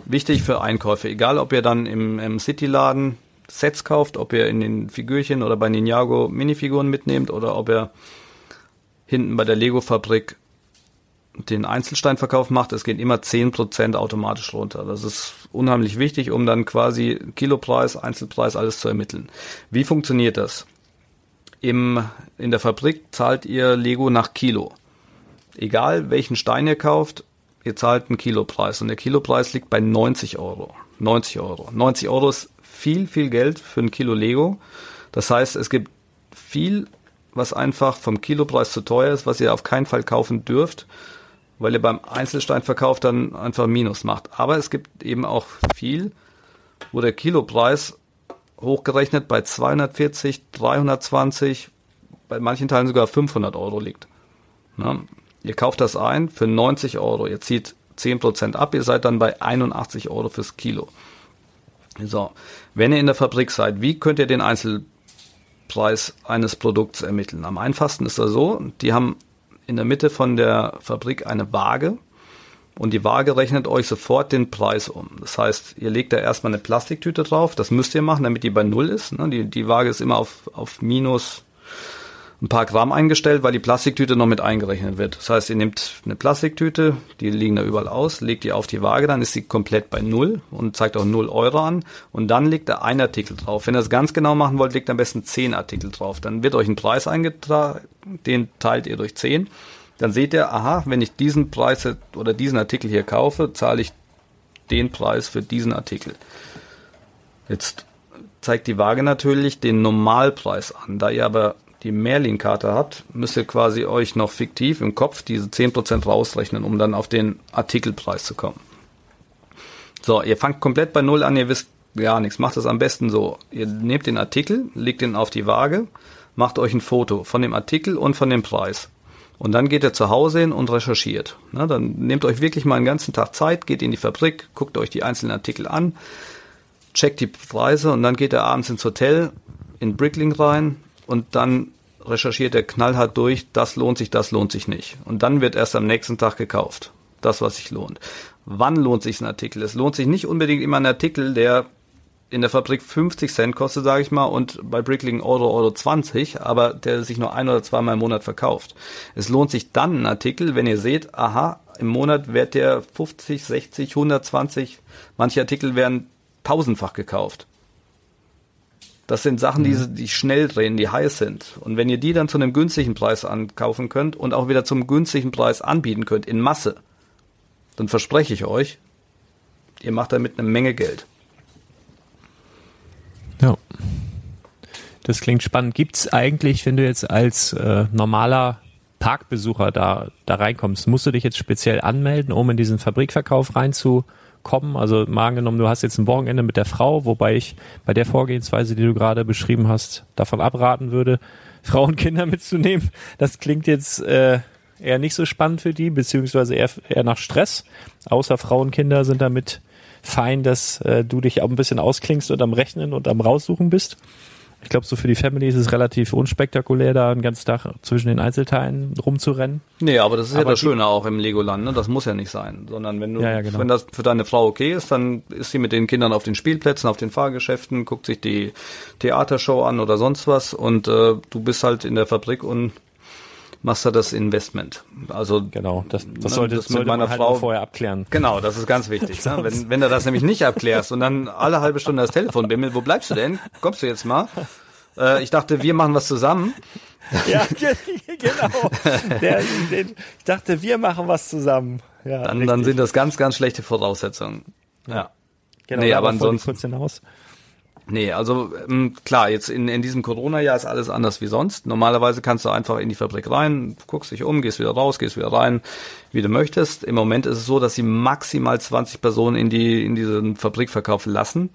[SPEAKER 2] wichtig für Einkäufe. Egal, ob ihr dann im, im City-Laden Sets kauft, ob ihr in den Figürchen oder bei Ninjago Minifiguren mitnehmt oder ob ihr hinten bei der Lego-Fabrik den Einzelsteinverkauf macht, es geht immer 10% automatisch runter. Das ist unheimlich wichtig, um dann quasi Kilopreis, Einzelpreis, alles zu ermitteln. Wie funktioniert das? Im, in der Fabrik zahlt ihr Lego nach Kilo. Egal welchen Stein ihr kauft, ihr zahlt einen Kilopreis und der Kilopreis liegt bei 90 Euro. 90 Euro. 90 Euro ist viel, viel Geld für ein Kilo Lego. Das heißt, es gibt viel, was einfach vom Kilopreis zu teuer ist, was ihr auf keinen Fall kaufen dürft, weil ihr beim Einzelsteinverkauf dann einfach Minus macht. Aber es gibt eben auch viel, wo der Kilopreis hochgerechnet bei 240, 320, bei manchen Teilen sogar 500 Euro liegt. Na, ihr kauft das ein für 90 Euro, ihr zieht 10% ab, ihr seid dann bei 81 Euro fürs Kilo. So, wenn ihr in der Fabrik seid, wie könnt ihr den Einzelpreis eines Produkts ermitteln? Am einfachsten ist das so, die haben in der Mitte von der Fabrik eine Waage und die Waage rechnet euch sofort den Preis um. Das heißt, ihr legt da erstmal eine Plastiktüte drauf, das müsst ihr machen, damit die bei Null ist. ne? Die, die Waage ist immer auf, auf minus ein paar Gramm eingestellt, weil die Plastiktüte noch mit eingerechnet wird. Das heißt, ihr nehmt eine Plastiktüte, die liegen da überall aus, legt die auf die Waage, dann ist sie komplett bei Null und zeigt auch Null Euro an und dann legt da ein Artikel drauf. Wenn ihr das ganz genau machen wollt, legt am besten zehn Artikel drauf. Dann wird euch ein Preis eingetragen, den teilt ihr durch zehn. Dann seht ihr, aha, wenn ich diesen Preis oder diesen Artikel hier kaufe, zahle ich den Preis für diesen Artikel. Jetzt zeigt die Waage natürlich den Normalpreis an. Da ihr aber die Merlin-Karte habt, müsst ihr quasi euch noch fiktiv im Kopf diese 10% rausrechnen, um dann auf den Artikelpreis zu kommen. So, ihr fangt komplett bei Null an, ihr wisst gar nichts. Macht es am besten so. Ihr nehmt den Artikel, legt ihn auf die Waage, macht euch ein Foto von dem Artikel und von dem Preis. Und dann geht ihr zu Hause hin und recherchiert. Na, dann nehmt euch wirklich mal einen ganzen Tag Zeit, geht in die Fabrik, guckt euch die einzelnen Artikel an, checkt die Preise und dann geht er abends ins Hotel in Bricklink rein und dann recherchiert er knallhart durch, das lohnt sich, das lohnt sich nicht. Und dann wird erst am nächsten Tag gekauft. Das, was sich lohnt. Wann lohnt sich ein Artikel? Es lohnt sich nicht unbedingt immer ein Artikel, der in der Fabrik 50 Cent kostet, sage ich mal, und bei Bricklink Euro, Euro 20, aber der sich nur ein oder zweimal im Monat verkauft. Es lohnt sich dann ein Artikel, wenn ihr seht, aha, im Monat wird der 50, 60, 120, manche Artikel werden tausendfach gekauft. Das sind Sachen, die, die schnell drehen, die heiß sind. Und wenn ihr die dann zu einem günstigen Preis ankaufen könnt und auch wieder zum günstigen Preis anbieten könnt, in Masse, dann verspreche ich euch, ihr macht damit eine Menge Geld.
[SPEAKER 1] Ja. Das klingt spannend. Gibt's eigentlich, wenn du jetzt als äh, normaler Parkbesucher da, da reinkommst, musst du dich jetzt speziell anmelden, um in diesen Fabrikverkauf reinzukommen? Also mal angenommen, du hast jetzt ein Wochenende mit der Frau, wobei ich bei der Vorgehensweise, die du gerade beschrieben hast, davon abraten würde, Frau und Kinder mitzunehmen. Das klingt jetzt äh, eher nicht so spannend für die, beziehungsweise eher, eher nach Stress. Außer Frau und Kinder sind damit fein, dass äh, du dich auch ein bisschen ausklingst und am Rechnen und am Raussuchen bist. Ich glaube, so für die Family ist es relativ unspektakulär, da einen ganzen Tag zwischen den Einzelteilen rumzurennen.
[SPEAKER 2] Nee, aber das ist
[SPEAKER 1] Aber
[SPEAKER 2] ja das Schöne auch im Legoland, ne? Das muss ja nicht sein. Sondern wenn du,
[SPEAKER 1] Ja, ja, genau.
[SPEAKER 2] wenn das für deine Frau okay ist, dann ist sie mit den Kindern auf den Spielplätzen, auf den Fahrgeschäften, guckt sich die Theatershow an oder sonst was und äh, du bist halt in der Fabrik und machst da das Investment. Also
[SPEAKER 1] Genau, das,
[SPEAKER 2] Ne,
[SPEAKER 1] das sollte,
[SPEAKER 2] das mit
[SPEAKER 1] sollte
[SPEAKER 2] meiner
[SPEAKER 1] man halt
[SPEAKER 2] Frau-
[SPEAKER 1] vorher abklären.
[SPEAKER 2] Genau, das ist ganz wichtig. ne? wenn, wenn du das nämlich nicht abklärst und dann alle halbe Stunde das Telefon bimmelt, wo bleibst du denn? Kommst du jetzt mal? Äh, ich dachte, wir machen was zusammen.
[SPEAKER 1] Ja, ge- genau. Der, den, ich dachte, wir machen was zusammen. Ja,
[SPEAKER 2] Dann, dann sind das ganz, ganz schlechte Voraussetzungen. Ja.
[SPEAKER 1] genau,
[SPEAKER 2] nee, aber ansonsten-
[SPEAKER 1] kurz hinaus.
[SPEAKER 2] Nee, also ähm, klar, jetzt in, in diesem Corona-Jahr ist alles anders wie sonst. Normalerweise kannst du einfach in die Fabrik rein, guckst dich um, gehst wieder raus, gehst wieder rein, wie du möchtest. Im Moment ist es so, dass sie maximal 20 Personen in die in diesen Fabrikverkauf lassen.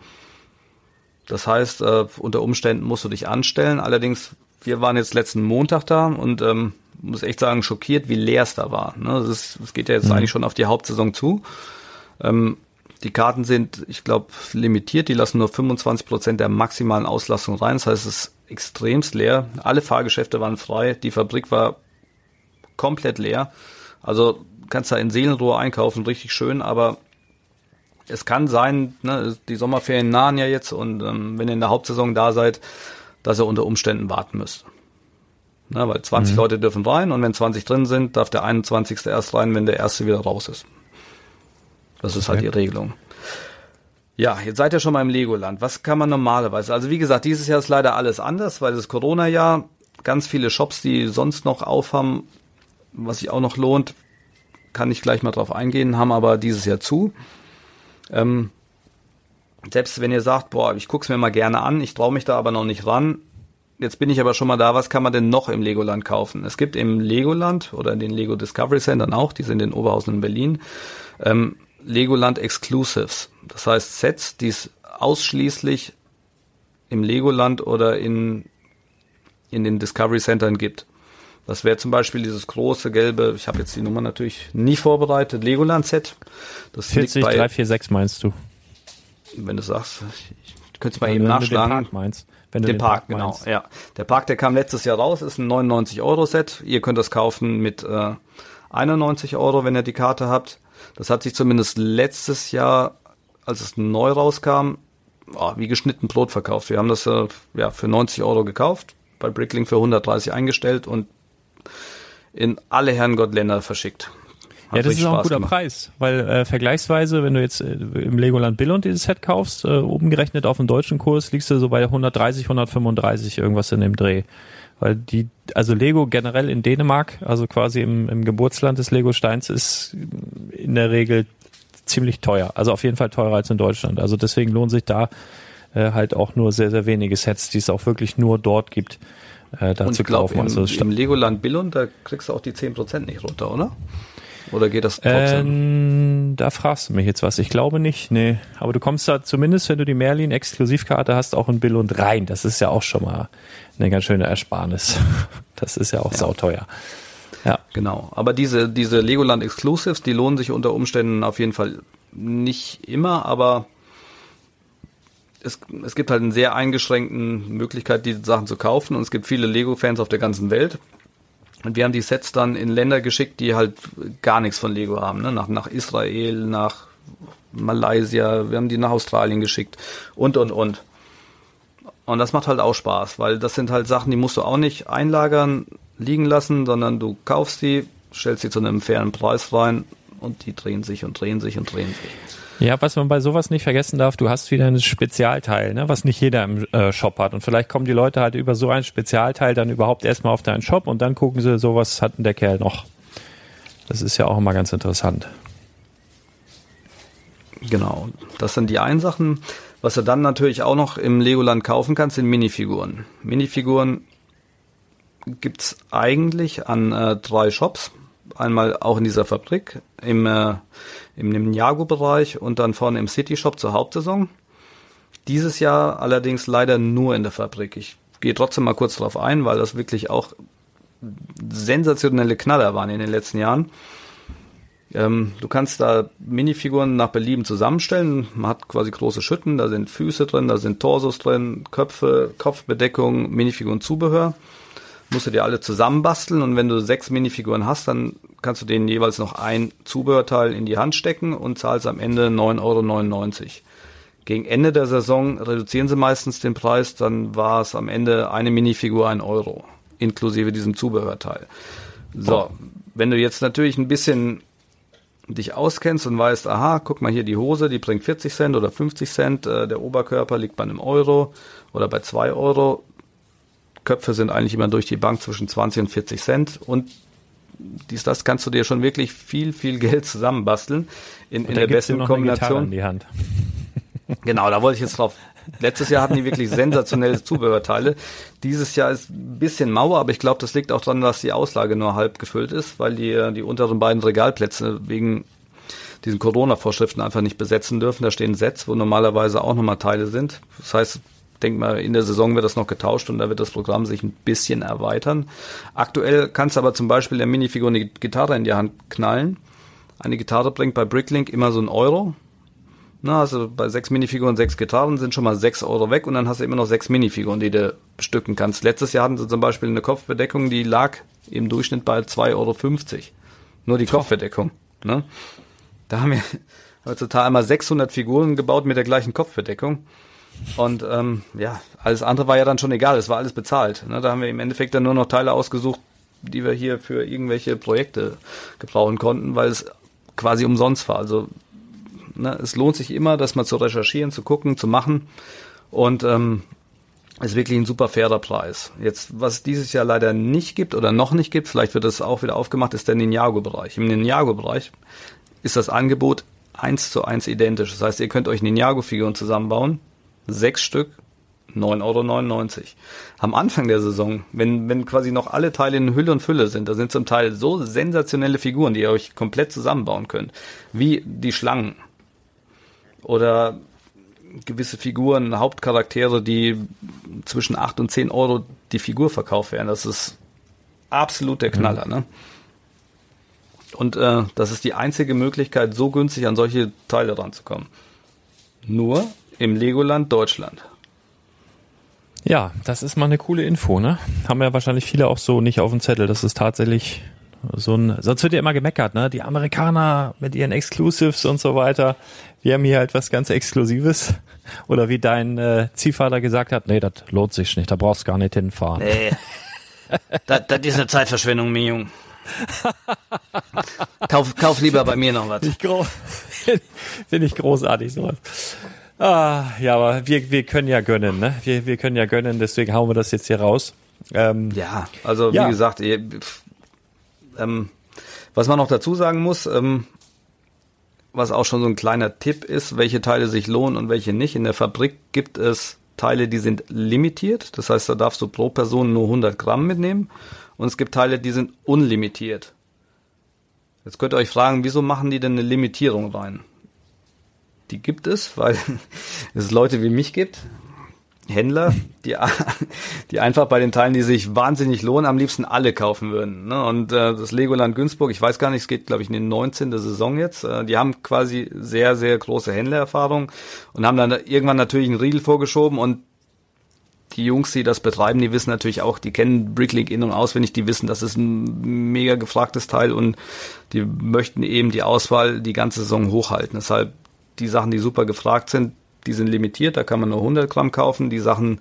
[SPEAKER 2] Das heißt, äh, unter Umständen musst du dich anstellen. Allerdings, wir waren jetzt letzten Montag da und ähm, muss echt sagen, schockiert, wie leer es da war. Ne? Ist, geht ja jetzt eigentlich schon auf die Hauptsaison zu. Ähm, die Karten sind, ich glaube, limitiert. Die lassen nur 25 Prozent der maximalen Auslastung rein. Das heißt, es ist extremst leer. Alle Fahrgeschäfte waren frei. Die Fabrik war komplett leer. Also kannst da in Seelenruhe einkaufen, richtig schön. Aber es kann sein, ne, die Sommerferien nahen ja jetzt und ähm, wenn ihr in der Hauptsaison da seid, dass ihr unter Umständen warten müsst. Ne, weil 20 Leute dürfen rein und wenn 20 drin sind, darf der 21. erst rein, wenn der erste wieder raus ist. Das ist halt die Regelung. Ja, jetzt seid ihr schon mal im Legoland. Was kann man normalerweise? Also wie gesagt, dieses Jahr ist leider alles anders, weil das Corona-Jahr, ganz viele Shops, die sonst noch aufhaben, was sich auch noch lohnt, kann ich gleich mal drauf eingehen, haben aber dieses Jahr zu. Ähm, selbst wenn ihr sagt, boah, ich guck's mir mal gerne an, ich traue mich da aber noch nicht ran. Jetzt bin ich aber schon mal da, was kann man denn noch im Legoland kaufen? Es gibt im Legoland oder in den Lego Discovery Centern auch, die sind in Oberhausen in Berlin, ähm, Legoland Exclusives. Das heißt Sets, die es ausschließlich im Legoland oder in, in den Discovery Centern gibt. Das wäre zum Beispiel dieses große gelbe, ich habe jetzt die Nummer natürlich nie vorbereitet, Legoland-Set. Das
[SPEAKER 1] 40,
[SPEAKER 2] liegt bei,
[SPEAKER 1] 346 meinst du?
[SPEAKER 2] wenn du sagst, ich, ich könnte es mal eben
[SPEAKER 1] Wenn du den
[SPEAKER 2] nachschlagen.
[SPEAKER 1] Park meinst. Wenn du
[SPEAKER 2] Den Park, genau.
[SPEAKER 1] meinst.
[SPEAKER 2] Ja, der Park, der kam letztes Jahr raus, ist ein 99 Euro Set. Ihr könnt das kaufen mit äh, 91 Euro, wenn ihr die Karte habt. Das hat sich zumindest letztes Jahr, als es neu rauskam, oh, wie geschnitten Brot verkauft. Wir haben das äh, ja für 90 Euro gekauft, bei Bricklink für 130 eingestellt und in alle Herrngott-Länder verschickt. Hat
[SPEAKER 1] Ja, das ist auch ein guter
[SPEAKER 2] gemacht.
[SPEAKER 1] Preis, weil äh, vergleichsweise, wenn du jetzt äh, im Legoland Billund dieses Set kaufst, äh, oben gerechnet auf dem deutschen Kurs, liegst du so bei 130, 135 irgendwas in dem Dreh. Weil die, also Lego generell in Dänemark, also quasi im, im Geburtsland des Lego Steins, ist in der Regel ziemlich teuer. Also auf jeden Fall teurer als in Deutschland. Also deswegen lohnt sich da äh, halt auch nur sehr, sehr wenige Sets, die es auch wirklich nur dort gibt, äh, da
[SPEAKER 2] Und
[SPEAKER 1] zu
[SPEAKER 2] ich glaube,
[SPEAKER 1] kaufen.
[SPEAKER 2] im,
[SPEAKER 1] also
[SPEAKER 2] im Legoland Billund, da kriegst du auch die 10% nicht runter, oder? Oder geht das trotzdem?
[SPEAKER 1] Ähm, da fragst du mich jetzt was. Ich glaube nicht, nee. Aber du kommst da zumindest, wenn du die Merlin-Exklusivkarte hast, auch in Bill und rein. Das ist ja auch schon mal eine ganz schöne Ersparnis. Das ist ja auch sauteuer. Ja.
[SPEAKER 2] Genau. Aber diese, diese Legoland Exclusives, die lohnen sich unter Umständen auf jeden Fall nicht immer, aber es, es gibt halt eine sehr eingeschränkten Möglichkeit, die Sachen zu kaufen und es gibt viele Lego-Fans auf der ganzen Welt. Und wir haben die Sets dann in Länder geschickt, die halt gar nichts von Lego haben, ne? nach, nach Israel, nach Malaysia, wir haben die nach Australien geschickt und, und, und. Und das macht halt auch Spaß, weil das sind halt Sachen, die musst du auch nicht einlagern, liegen lassen, sondern du kaufst die, stellst sie zu einem fairen Preis rein und die drehen sich und drehen sich und drehen sich.
[SPEAKER 1] Ja, was man bei sowas nicht vergessen darf, du hast wieder ein Spezialteil, ne, was nicht jeder im äh, Shop hat. Und vielleicht kommen die Leute halt über so ein Spezialteil dann überhaupt erstmal auf deinen Shop und dann gucken sie, so was hat denn der Kerl noch. Das ist ja auch immer ganz interessant.
[SPEAKER 2] Genau, das sind die einen Sachen. Was du dann natürlich auch noch im Legoland kaufen kannst, sind Minifiguren. Minifiguren gibt's eigentlich an äh, drei Shops. Einmal auch in dieser Fabrik, im, äh, im Ninjago-Bereich und dann vorne im City-Shop zur Hauptsaison. Dieses Jahr allerdings leider nur in der Fabrik. Ich gehe trotzdem mal kurz drauf ein, weil das wirklich auch sensationelle Knaller waren in den letzten Jahren. Ähm, du kannst da Minifiguren nach Belieben zusammenstellen. Man hat quasi große Schütten, da sind Füße drin, da sind Torsos drin, Köpfe, Kopfbedeckung, Minifiguren, Zubehör. Musst du dir alle zusammenbasteln und wenn du sechs Minifiguren hast, dann kannst du denen jeweils noch ein Zubehörteil in die Hand stecken und zahlst am Ende 9,99 Euro. Gegen Ende der Saison reduzieren sie meistens den Preis, dann war es am Ende eine Minifigur ein Euro, inklusive diesem Zubehörteil. So, wenn du jetzt natürlich ein bisschen dich auskennst und weißt, aha, guck mal hier die Hose, die bringt 40 Cent oder 50 Cent, äh, der Oberkörper liegt bei einem Euro oder bei zwei Euro. Köpfe sind eigentlich immer durch die Bank zwischen 20 und 40 Cent und dies, das kannst du dir schon wirklich viel, viel Geld zusammenbasteln in, in der besten Kombination.
[SPEAKER 1] in die Hand.
[SPEAKER 2] Genau, da wollte ich jetzt drauf. Letztes Jahr hatten die wirklich sensationelle Zubehörteile. Dieses Jahr ist ein bisschen Mauer, aber ich glaube, das liegt auch daran, dass die Auslage nur halb gefüllt ist, weil die, die unteren beiden Regalplätze wegen diesen Corona-Vorschriften einfach nicht besetzen dürfen. Da stehen Sets, wo normalerweise auch nochmal Teile sind. Das heißt, denk mal, in der Saison wird das noch getauscht und da wird das Programm sich ein bisschen erweitern. Aktuell kannst du aber zum Beispiel der Minifigur eine Gitarre in die Hand knallen. Eine Gitarre bringt bei Bricklink immer so einen Euro. Na, also bei sechs Minifiguren, sechs Gitarren sind schon mal sechs Euro weg und dann hast du immer noch sechs Minifiguren, die du bestücken kannst. Letztes Jahr hatten sie zum Beispiel eine Kopfbedeckung, die lag im Durchschnitt bei 2,50 Euro. Nur die Kopfbedeckung. Ne? Da haben wir heutzutage einmal 600 Figuren gebaut mit der gleichen Kopfbedeckung. Und ähm, ja, alles andere war ja dann schon egal, es war alles bezahlt. Ne? Da haben wir im Endeffekt dann nur noch Teile ausgesucht, die wir hier für irgendwelche Projekte gebrauchen konnten, weil es quasi umsonst war. Also Ne? Es lohnt sich immer, das mal zu recherchieren, zu gucken, zu machen. Und ähm, ist wirklich ein super fairer Preis. Jetzt, was es dieses Jahr leider nicht gibt oder noch nicht gibt, vielleicht wird es auch wieder aufgemacht, ist der Ninjago-Bereich. Im Ninjago-Bereich ist das Angebot eins zu eins identisch. Das heißt, ihr könnt euch Ninjago-Figuren zusammenbauen. Sechs Stück, 9,99 Euro. Am Anfang der Saison, wenn, wenn quasi noch alle Teile in Hülle und Fülle sind, da sind zum Teil so sensationelle Figuren, die ihr euch komplett zusammenbauen könnt. Wie die Schlangen, oder gewisse Figuren, Hauptcharaktere, die zwischen 8 und 10 Euro die Figur verkauft werden. Das ist absolut der Knaller, ne? Und äh, das ist die einzige Möglichkeit, so günstig an solche Teile ranzukommen. Nur im Legoland Deutschland.
[SPEAKER 1] Ja, das ist mal eine coole Info, ne? Haben ja wahrscheinlich viele auch so nicht auf dem Zettel. Das ist tatsächlich so ein, sonst wird ja immer gemeckert, ne? Die Amerikaner mit ihren Exclusives und so weiter. Wir haben hier halt was ganz Exklusives. Oder wie dein äh, Ziehvater gesagt hat, nee, das lohnt sich nicht, da brauchst du gar nicht hinfahren. Nee.
[SPEAKER 2] das, das ist eine Zeitverschwendung, mir Jung. kauf, kauf lieber bei mir noch was.
[SPEAKER 1] Finde ich großartig sowas. Ah, ja, aber wir, wir können ja gönnen, ne? Wir, wir können ja gönnen, deswegen hauen wir das jetzt hier raus.
[SPEAKER 2] Ähm, ja, also wie ja. gesagt, ihr, ähm, was man noch dazu sagen muss, ähm, was auch schon so ein kleiner Tipp ist, welche Teile sich lohnen und welche nicht. In der Fabrik gibt es Teile, die sind limitiert. Das heißt, da darfst du pro Person nur 100 Gramm mitnehmen. Und es gibt Teile, die sind unlimitiert. Jetzt könnt ihr euch fragen, wieso machen die denn eine Limitierung rein? Die gibt es, weil es Leute wie mich gibt, Händler, die, die einfach bei den Teilen, die sich wahnsinnig lohnen, am liebsten alle kaufen würden. Ne? Und äh, das Legoland Günzburg, ich weiß gar nicht, es geht, glaube ich, in die 19. Saison jetzt. Äh, die haben quasi sehr, sehr große Händlererfahrung und haben dann irgendwann natürlich einen Riegel vorgeschoben und die Jungs, die das betreiben, die wissen natürlich auch, die kennen Bricklink in- und auswendig, die wissen, das ist ein mega gefragtes Teil und die möchten eben die Auswahl die ganze Saison hochhalten. Deshalb die Sachen, die super gefragt sind, die sind limitiert, da kann man nur 100 Gramm kaufen. Die Sachen,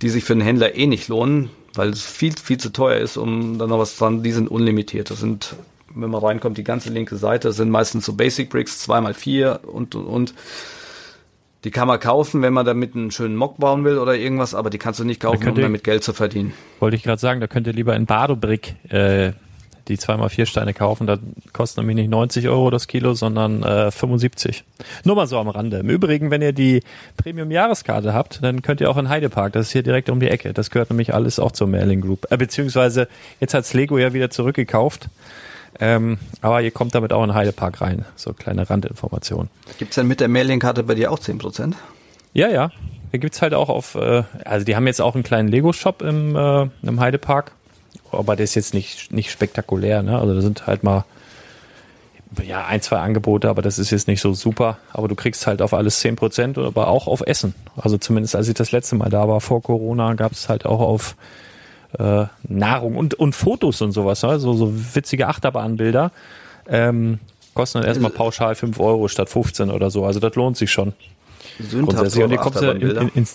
[SPEAKER 2] die sich für einen Händler eh nicht lohnen, weil es viel, viel zu teuer ist, um dann noch was dran, die sind unlimitiert. Das sind, wenn man reinkommt, die ganze linke Seite, das sind meistens so Basic Bricks, 2x4 und, und, und. Die kann man kaufen, wenn man damit einen schönen Mock bauen will oder irgendwas, aber die kannst du nicht kaufen, um damit Geld zu verdienen.
[SPEAKER 1] Wollte ich gerade sagen, da könnt ihr lieber in Badobrick äh, die 2x4 Steine kaufen, da kostet nämlich nicht 90 Euro das Kilo, sondern äh, 75. Nur mal so am Rande. Im Übrigen, wenn ihr die Premium-Jahreskarte habt, dann könnt ihr auch in Heidepark, das ist hier direkt um die Ecke. Das gehört nämlich alles auch zur Mailing Group. Äh, beziehungsweise, jetzt hat's Lego ja wieder zurückgekauft. Ähm, aber ihr kommt damit auch in Heidepark rein. So kleine Randinformation.
[SPEAKER 2] Gibt's denn mit der Mailing-Karte bei dir auch 10%?
[SPEAKER 1] Ja, ja. Hier gibt's halt auch auf, äh, also die haben jetzt auch einen kleinen Lego-Shop im, äh, im Heidepark aber der ist jetzt nicht, nicht spektakulär, ne? Also da sind halt mal ja, ein, zwei Angebote, aber das ist jetzt nicht so super. Aber du kriegst halt auf alles zehn Prozent, aber auch auf Essen. Also zumindest als ich das letzte Mal da war, vor Corona, gab es halt auch auf äh, Nahrung und, und Fotos und sowas, ne? so, so witzige Achterbahnbilder. Ähm, kosten dann erstmal pauschal fünf Euro statt 15 oder so. Also das lohnt sich schon. Grundsätzlich. Und hier kommst du in, in, in,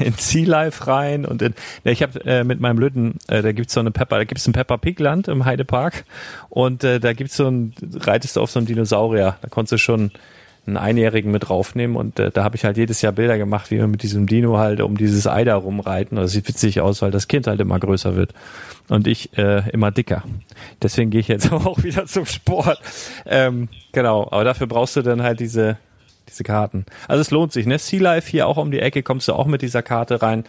[SPEAKER 1] in Sea Life rein und in, ja, ich habe äh, mit meinem Lütten, äh, da gibt's so eine Pepper, da gibt's ein Pepper Pig Land im Heidepark und äh, da gibt's so ein, reitest du auf so einen Dinosaurier, da konntest du schon einen Einjährigen mit draufnehmen und äh, da habe ich halt jedes Jahr Bilder gemacht, wie wir mit diesem Dino halt um dieses Ei da rumreiten. Das sieht witzig aus, weil das Kind halt immer größer wird und ich äh, immer dicker. Deswegen gehe ich jetzt auch wieder zum Sport. Ähm, genau, aber dafür brauchst du dann halt diese diese Karten. Also es lohnt sich, ne? Sea Life hier auch um die Ecke kommst du auch mit dieser Karte rein.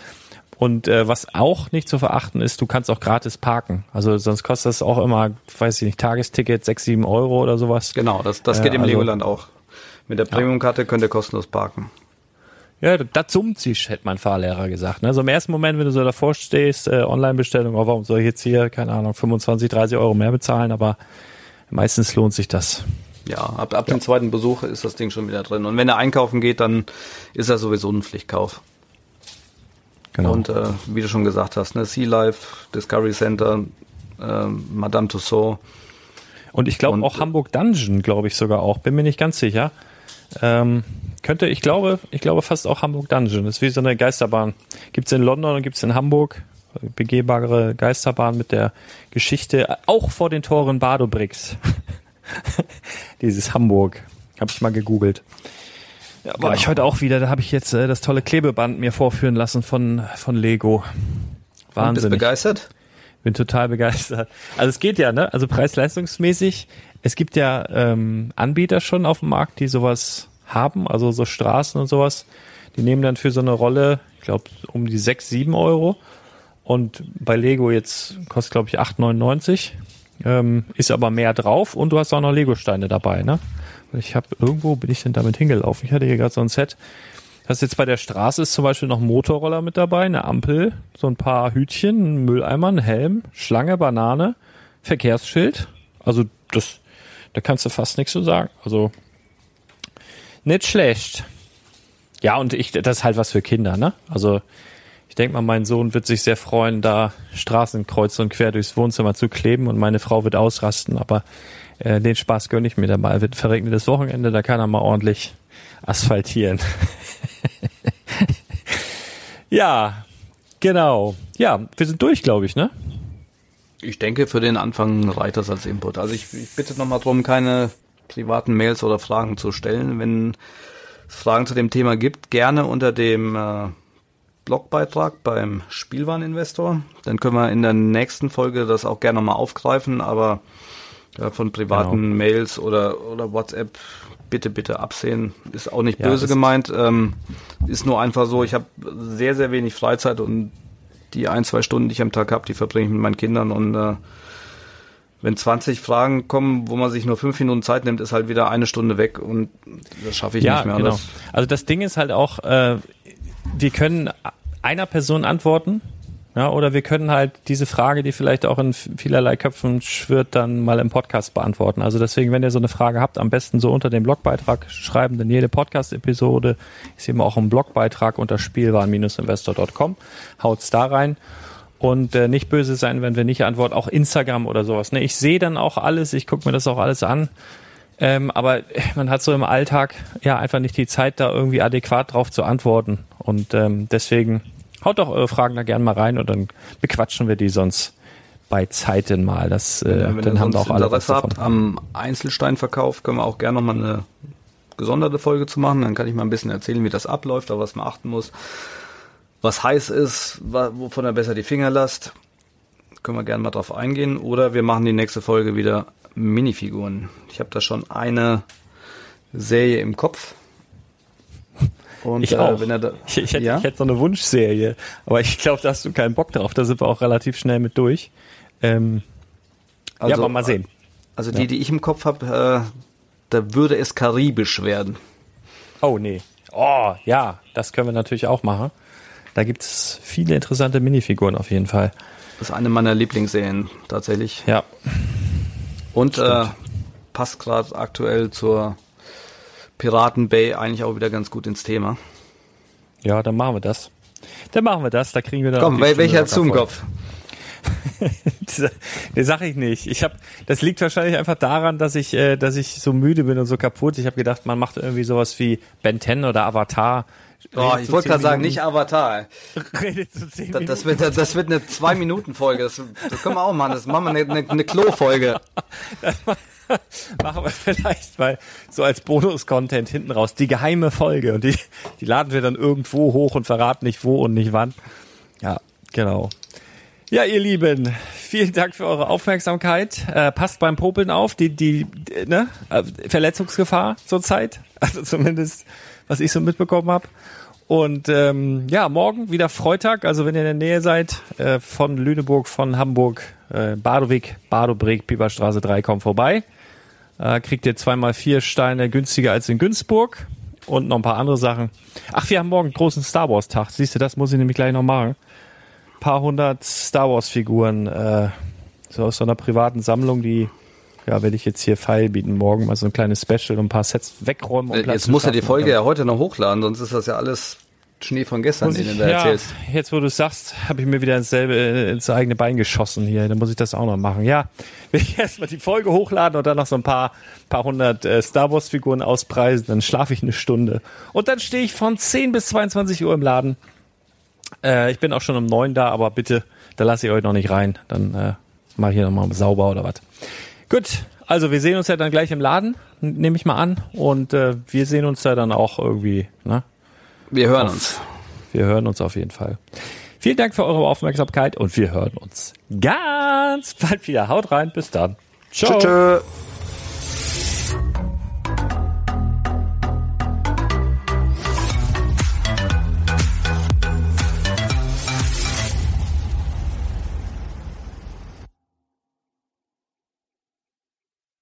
[SPEAKER 1] Und äh, was auch nicht zu verachten ist, du kannst auch gratis parken. Also sonst kostet das auch immer, weiß ich nicht, Tagesticket sechs, sieben Euro oder sowas.
[SPEAKER 2] Genau, das, das geht äh, im also, Legoland auch. Mit der Premium-Karte könnt ihr kostenlos parken.
[SPEAKER 1] Ja, das summt sich, hätte mein Fahrlehrer gesagt. Ne? So im ersten Moment, wenn du so davor stehst, äh, Online-Bestellung, oh, warum soll ich jetzt hier, keine Ahnung, 25, 30 Euro mehr bezahlen, aber meistens lohnt sich das.
[SPEAKER 2] Ja, ab, ab ja. dem zweiten Besuch ist das Ding schon wieder drin. Und wenn er einkaufen geht, dann ist er sowieso ein Pflichtkauf. Genau. Und äh, wie du schon gesagt hast, ne, Sea Life, Discovery Center, äh, Madame Tussauds.
[SPEAKER 1] Und ich glaube auch Hamburg Dungeon, glaube ich sogar auch. Bin mir nicht ganz sicher. Ähm, könnte, ich glaube, ich glaube fast auch Hamburg Dungeon. Das ist wie so eine Geisterbahn. Gibt es in London und gibt es in Hamburg. Begehbare Geisterbahn mit der Geschichte, auch vor den Toren Badobricks. Dieses Hamburg. Habe ich mal gegoogelt. Ja, war genau. ich heute auch wieder. Da habe ich jetzt äh, das tolle Klebeband mir vorführen lassen von, von Lego.
[SPEAKER 2] Wahnsinn. Bist begeistert?
[SPEAKER 1] Bin total begeistert. Also es geht ja, ne? Also preis-leistungsmäßig. Es gibt ja ähm, Anbieter schon auf dem Markt, die sowas haben, also so Straßen und sowas. Die nehmen dann für so eine Rolle, ich glaube, um die 6, 7 Euro. Und bei Lego jetzt kostet, glaube ich, 8,99. Ähm, ist aber mehr drauf und du hast auch noch Lego-Steine dabei, ne? Ich habe irgendwo bin ich denn damit hingelaufen? Ich hatte hier gerade so ein Set. Das jetzt bei der Straße ist zum Beispiel noch ein Motorroller mit dabei, eine Ampel, so ein paar Hütchen, ein Mülleimer, ein Helm, Schlange, Banane, Verkehrsschild. Also das, da kannst du fast nichts zu sagen. Also nicht schlecht. Ja, und ich, das ist halt was für Kinder, ne? Also ich denke mal, mein Sohn wird sich sehr freuen, da Straßenkreuz und quer durchs Wohnzimmer zu kleben und meine Frau wird ausrasten, aber äh, den Spaß gönne ich mir dabei. Wird verregnetes Wochenende, da kann er mal ordentlich asphaltieren. ja, genau. Ja, wir sind durch, glaube ich, ne?
[SPEAKER 2] Ich denke, für den Anfang reicht das als Input. Also ich, ich bitte nochmal darum, keine privaten Mails oder Fragen zu stellen. Wenn es Fragen zu dem Thema gibt, gerne unter dem äh, Blogbeitrag beim Spielwareninvestor. Dann können wir in der nächsten Folge das auch gerne nochmal aufgreifen, aber ja, von privaten genau. Mails oder, oder WhatsApp bitte, bitte absehen. Ist auch nicht ja, böse gemeint. Ähm, ist nur einfach so, ich habe sehr, sehr wenig Freizeit und die ein, zwei Stunden, die ich am Tag habe, die verbringe ich mit meinen Kindern und äh, wenn 20 Fragen kommen, wo man sich nur fünf Minuten Zeit nimmt, ist halt wieder eine Stunde weg und das schaffe ich ja, nicht mehr.
[SPEAKER 1] Genau. Also das Ding ist halt auch, äh, wir können einer Person antworten. Ja, oder wir können halt diese Frage, die vielleicht auch in vielerlei Köpfen schwirrt, dann mal im Podcast beantworten. Also deswegen, wenn ihr so eine Frage habt, am besten so unter dem Blogbeitrag schreiben, denn jede Podcast-Episode ist eben auch ein Blogbeitrag unter spielwaren-investor.com. Haut's da rein. Und äh, nicht böse sein, wenn wir nicht antworten, auch Instagram oder sowas. Ne? Ich sehe dann auch alles, ich gucke mir das auch alles an. Ähm, aber man hat so im Alltag ja einfach nicht die Zeit, da irgendwie adäquat drauf zu antworten. Und ähm, deswegen haut doch eure Fragen da gerne mal rein und dann bequatschen wir die sonst bei Zeiten mal. Das, äh, ja, dann haben wir auch alle
[SPEAKER 2] davon. Habt, am Einzelsteinverkauf können wir auch gerne nochmal eine gesonderte Folge zu machen. Dann kann ich mal ein bisschen erzählen, wie das abläuft, auf was man achten muss. Was heiß ist, wovon er besser die Finger lasst. Können wir gerne mal drauf eingehen. Oder wir machen die nächste Folge wieder Minifiguren. Ich habe da schon eine Serie im Kopf.
[SPEAKER 1] Und, ich äh, auch. Da, ich, ich, hätte, ja? ich hätte so eine Wunschserie, aber ich glaube, da hast du keinen Bock drauf. Da sind wir auch relativ schnell mit durch. Ähm, also, ja, aber mal sehen.
[SPEAKER 2] Also die, ja. die ich im Kopf habe, äh, da würde es karibisch werden.
[SPEAKER 1] Oh nee. Oh ja, das können wir natürlich auch machen. Da gibt es viele interessante Minifiguren auf jeden Fall.
[SPEAKER 2] Das ist eine meiner Lieblingsserien tatsächlich.
[SPEAKER 1] Ja.
[SPEAKER 2] Und äh, passt gerade aktuell zur Piraten Bay eigentlich auch wieder ganz gut ins Thema.
[SPEAKER 1] Ja, dann machen wir das. Dann machen wir das, da kriegen wir dann
[SPEAKER 2] Komm, wel welcher hat zum Kopf?
[SPEAKER 1] das sag ich nicht. Ich habe, das liegt wahrscheinlich einfach daran, dass ich, äh, dass ich so müde bin und so kaputt. Ich habe gedacht, man macht irgendwie sowas wie Ben 10 oder Avatar.
[SPEAKER 2] Oh, ich wollte gerade sagen, nicht Avatar.
[SPEAKER 1] Redet zu zehn
[SPEAKER 2] das, das, wird, das wird eine zwei Minuten Folge. Das, das können wir auch machen. Das machen wir eine, eine, eine Klo-Folge.
[SPEAKER 1] machen wir vielleicht mal so als Bonus-Content hinten raus. Die geheime Folge. Und die, die laden wir dann irgendwo hoch und verraten nicht wo und nicht wann. Ja, genau. Ja, ihr Lieben, vielen Dank für eure Aufmerksamkeit. Äh, passt beim Popeln auf, die, die, ne? Äh, Verletzungsgefahr zurzeit. Also zumindest, was ich so mitbekommen habe. Und ähm, ja, morgen wieder Freitag, also wenn ihr in der Nähe seid, äh, von Lüneburg, von Hamburg, äh, Badowig, Badobreg, Pieperstraße 3, kommt vorbei. Äh, kriegt ihr zweimal vier Steine günstiger als in Günzburg und noch ein paar andere Sachen. Ach, wir haben morgen einen großen Star Wars Tag. Siehst du, das muss ich nämlich gleich noch machen. paar hundert Star Wars Figuren, äh, so aus so einer privaten Sammlung, die ja, werde ich jetzt hier feil bieten morgen mal so ein kleines Special und ein paar Sets wegräumen. Um
[SPEAKER 2] Äh, Jetzt muss er die Folge ja heute noch hochladen, sonst ist das ja alles Schnee von gestern,
[SPEAKER 1] Muss
[SPEAKER 2] den
[SPEAKER 1] ich,
[SPEAKER 2] du da
[SPEAKER 1] ja,
[SPEAKER 2] erzählst.
[SPEAKER 1] jetzt wo du es sagst, habe ich mir wieder ins selbe, äh, ins eigene Bein geschossen hier. Dann muss ich das auch noch machen. Ja, will ich erstmal die Folge hochladen und dann noch so ein paar, paar hundert äh, Star Wars Figuren auspreisen, dann schlafe ich eine Stunde. Und dann stehe ich von 10 bis 22 Uhr im Laden. Äh, ich bin auch schon um 9 da, aber bitte, da lasse ich euch noch nicht rein. Dann äh, mache ich hier nochmal sauber oder was. Gut, also wir sehen uns ja dann gleich im Laden, nehme ich mal an. Und äh, wir sehen uns ja dann auch irgendwie, ne?
[SPEAKER 2] Wir hören uns.
[SPEAKER 1] Wir hören uns auf jeden Fall. Vielen Dank für eure Aufmerksamkeit und wir hören uns ganz bald wieder. Haut rein, bis dann. Ciao.
[SPEAKER 2] Tschö, tschö.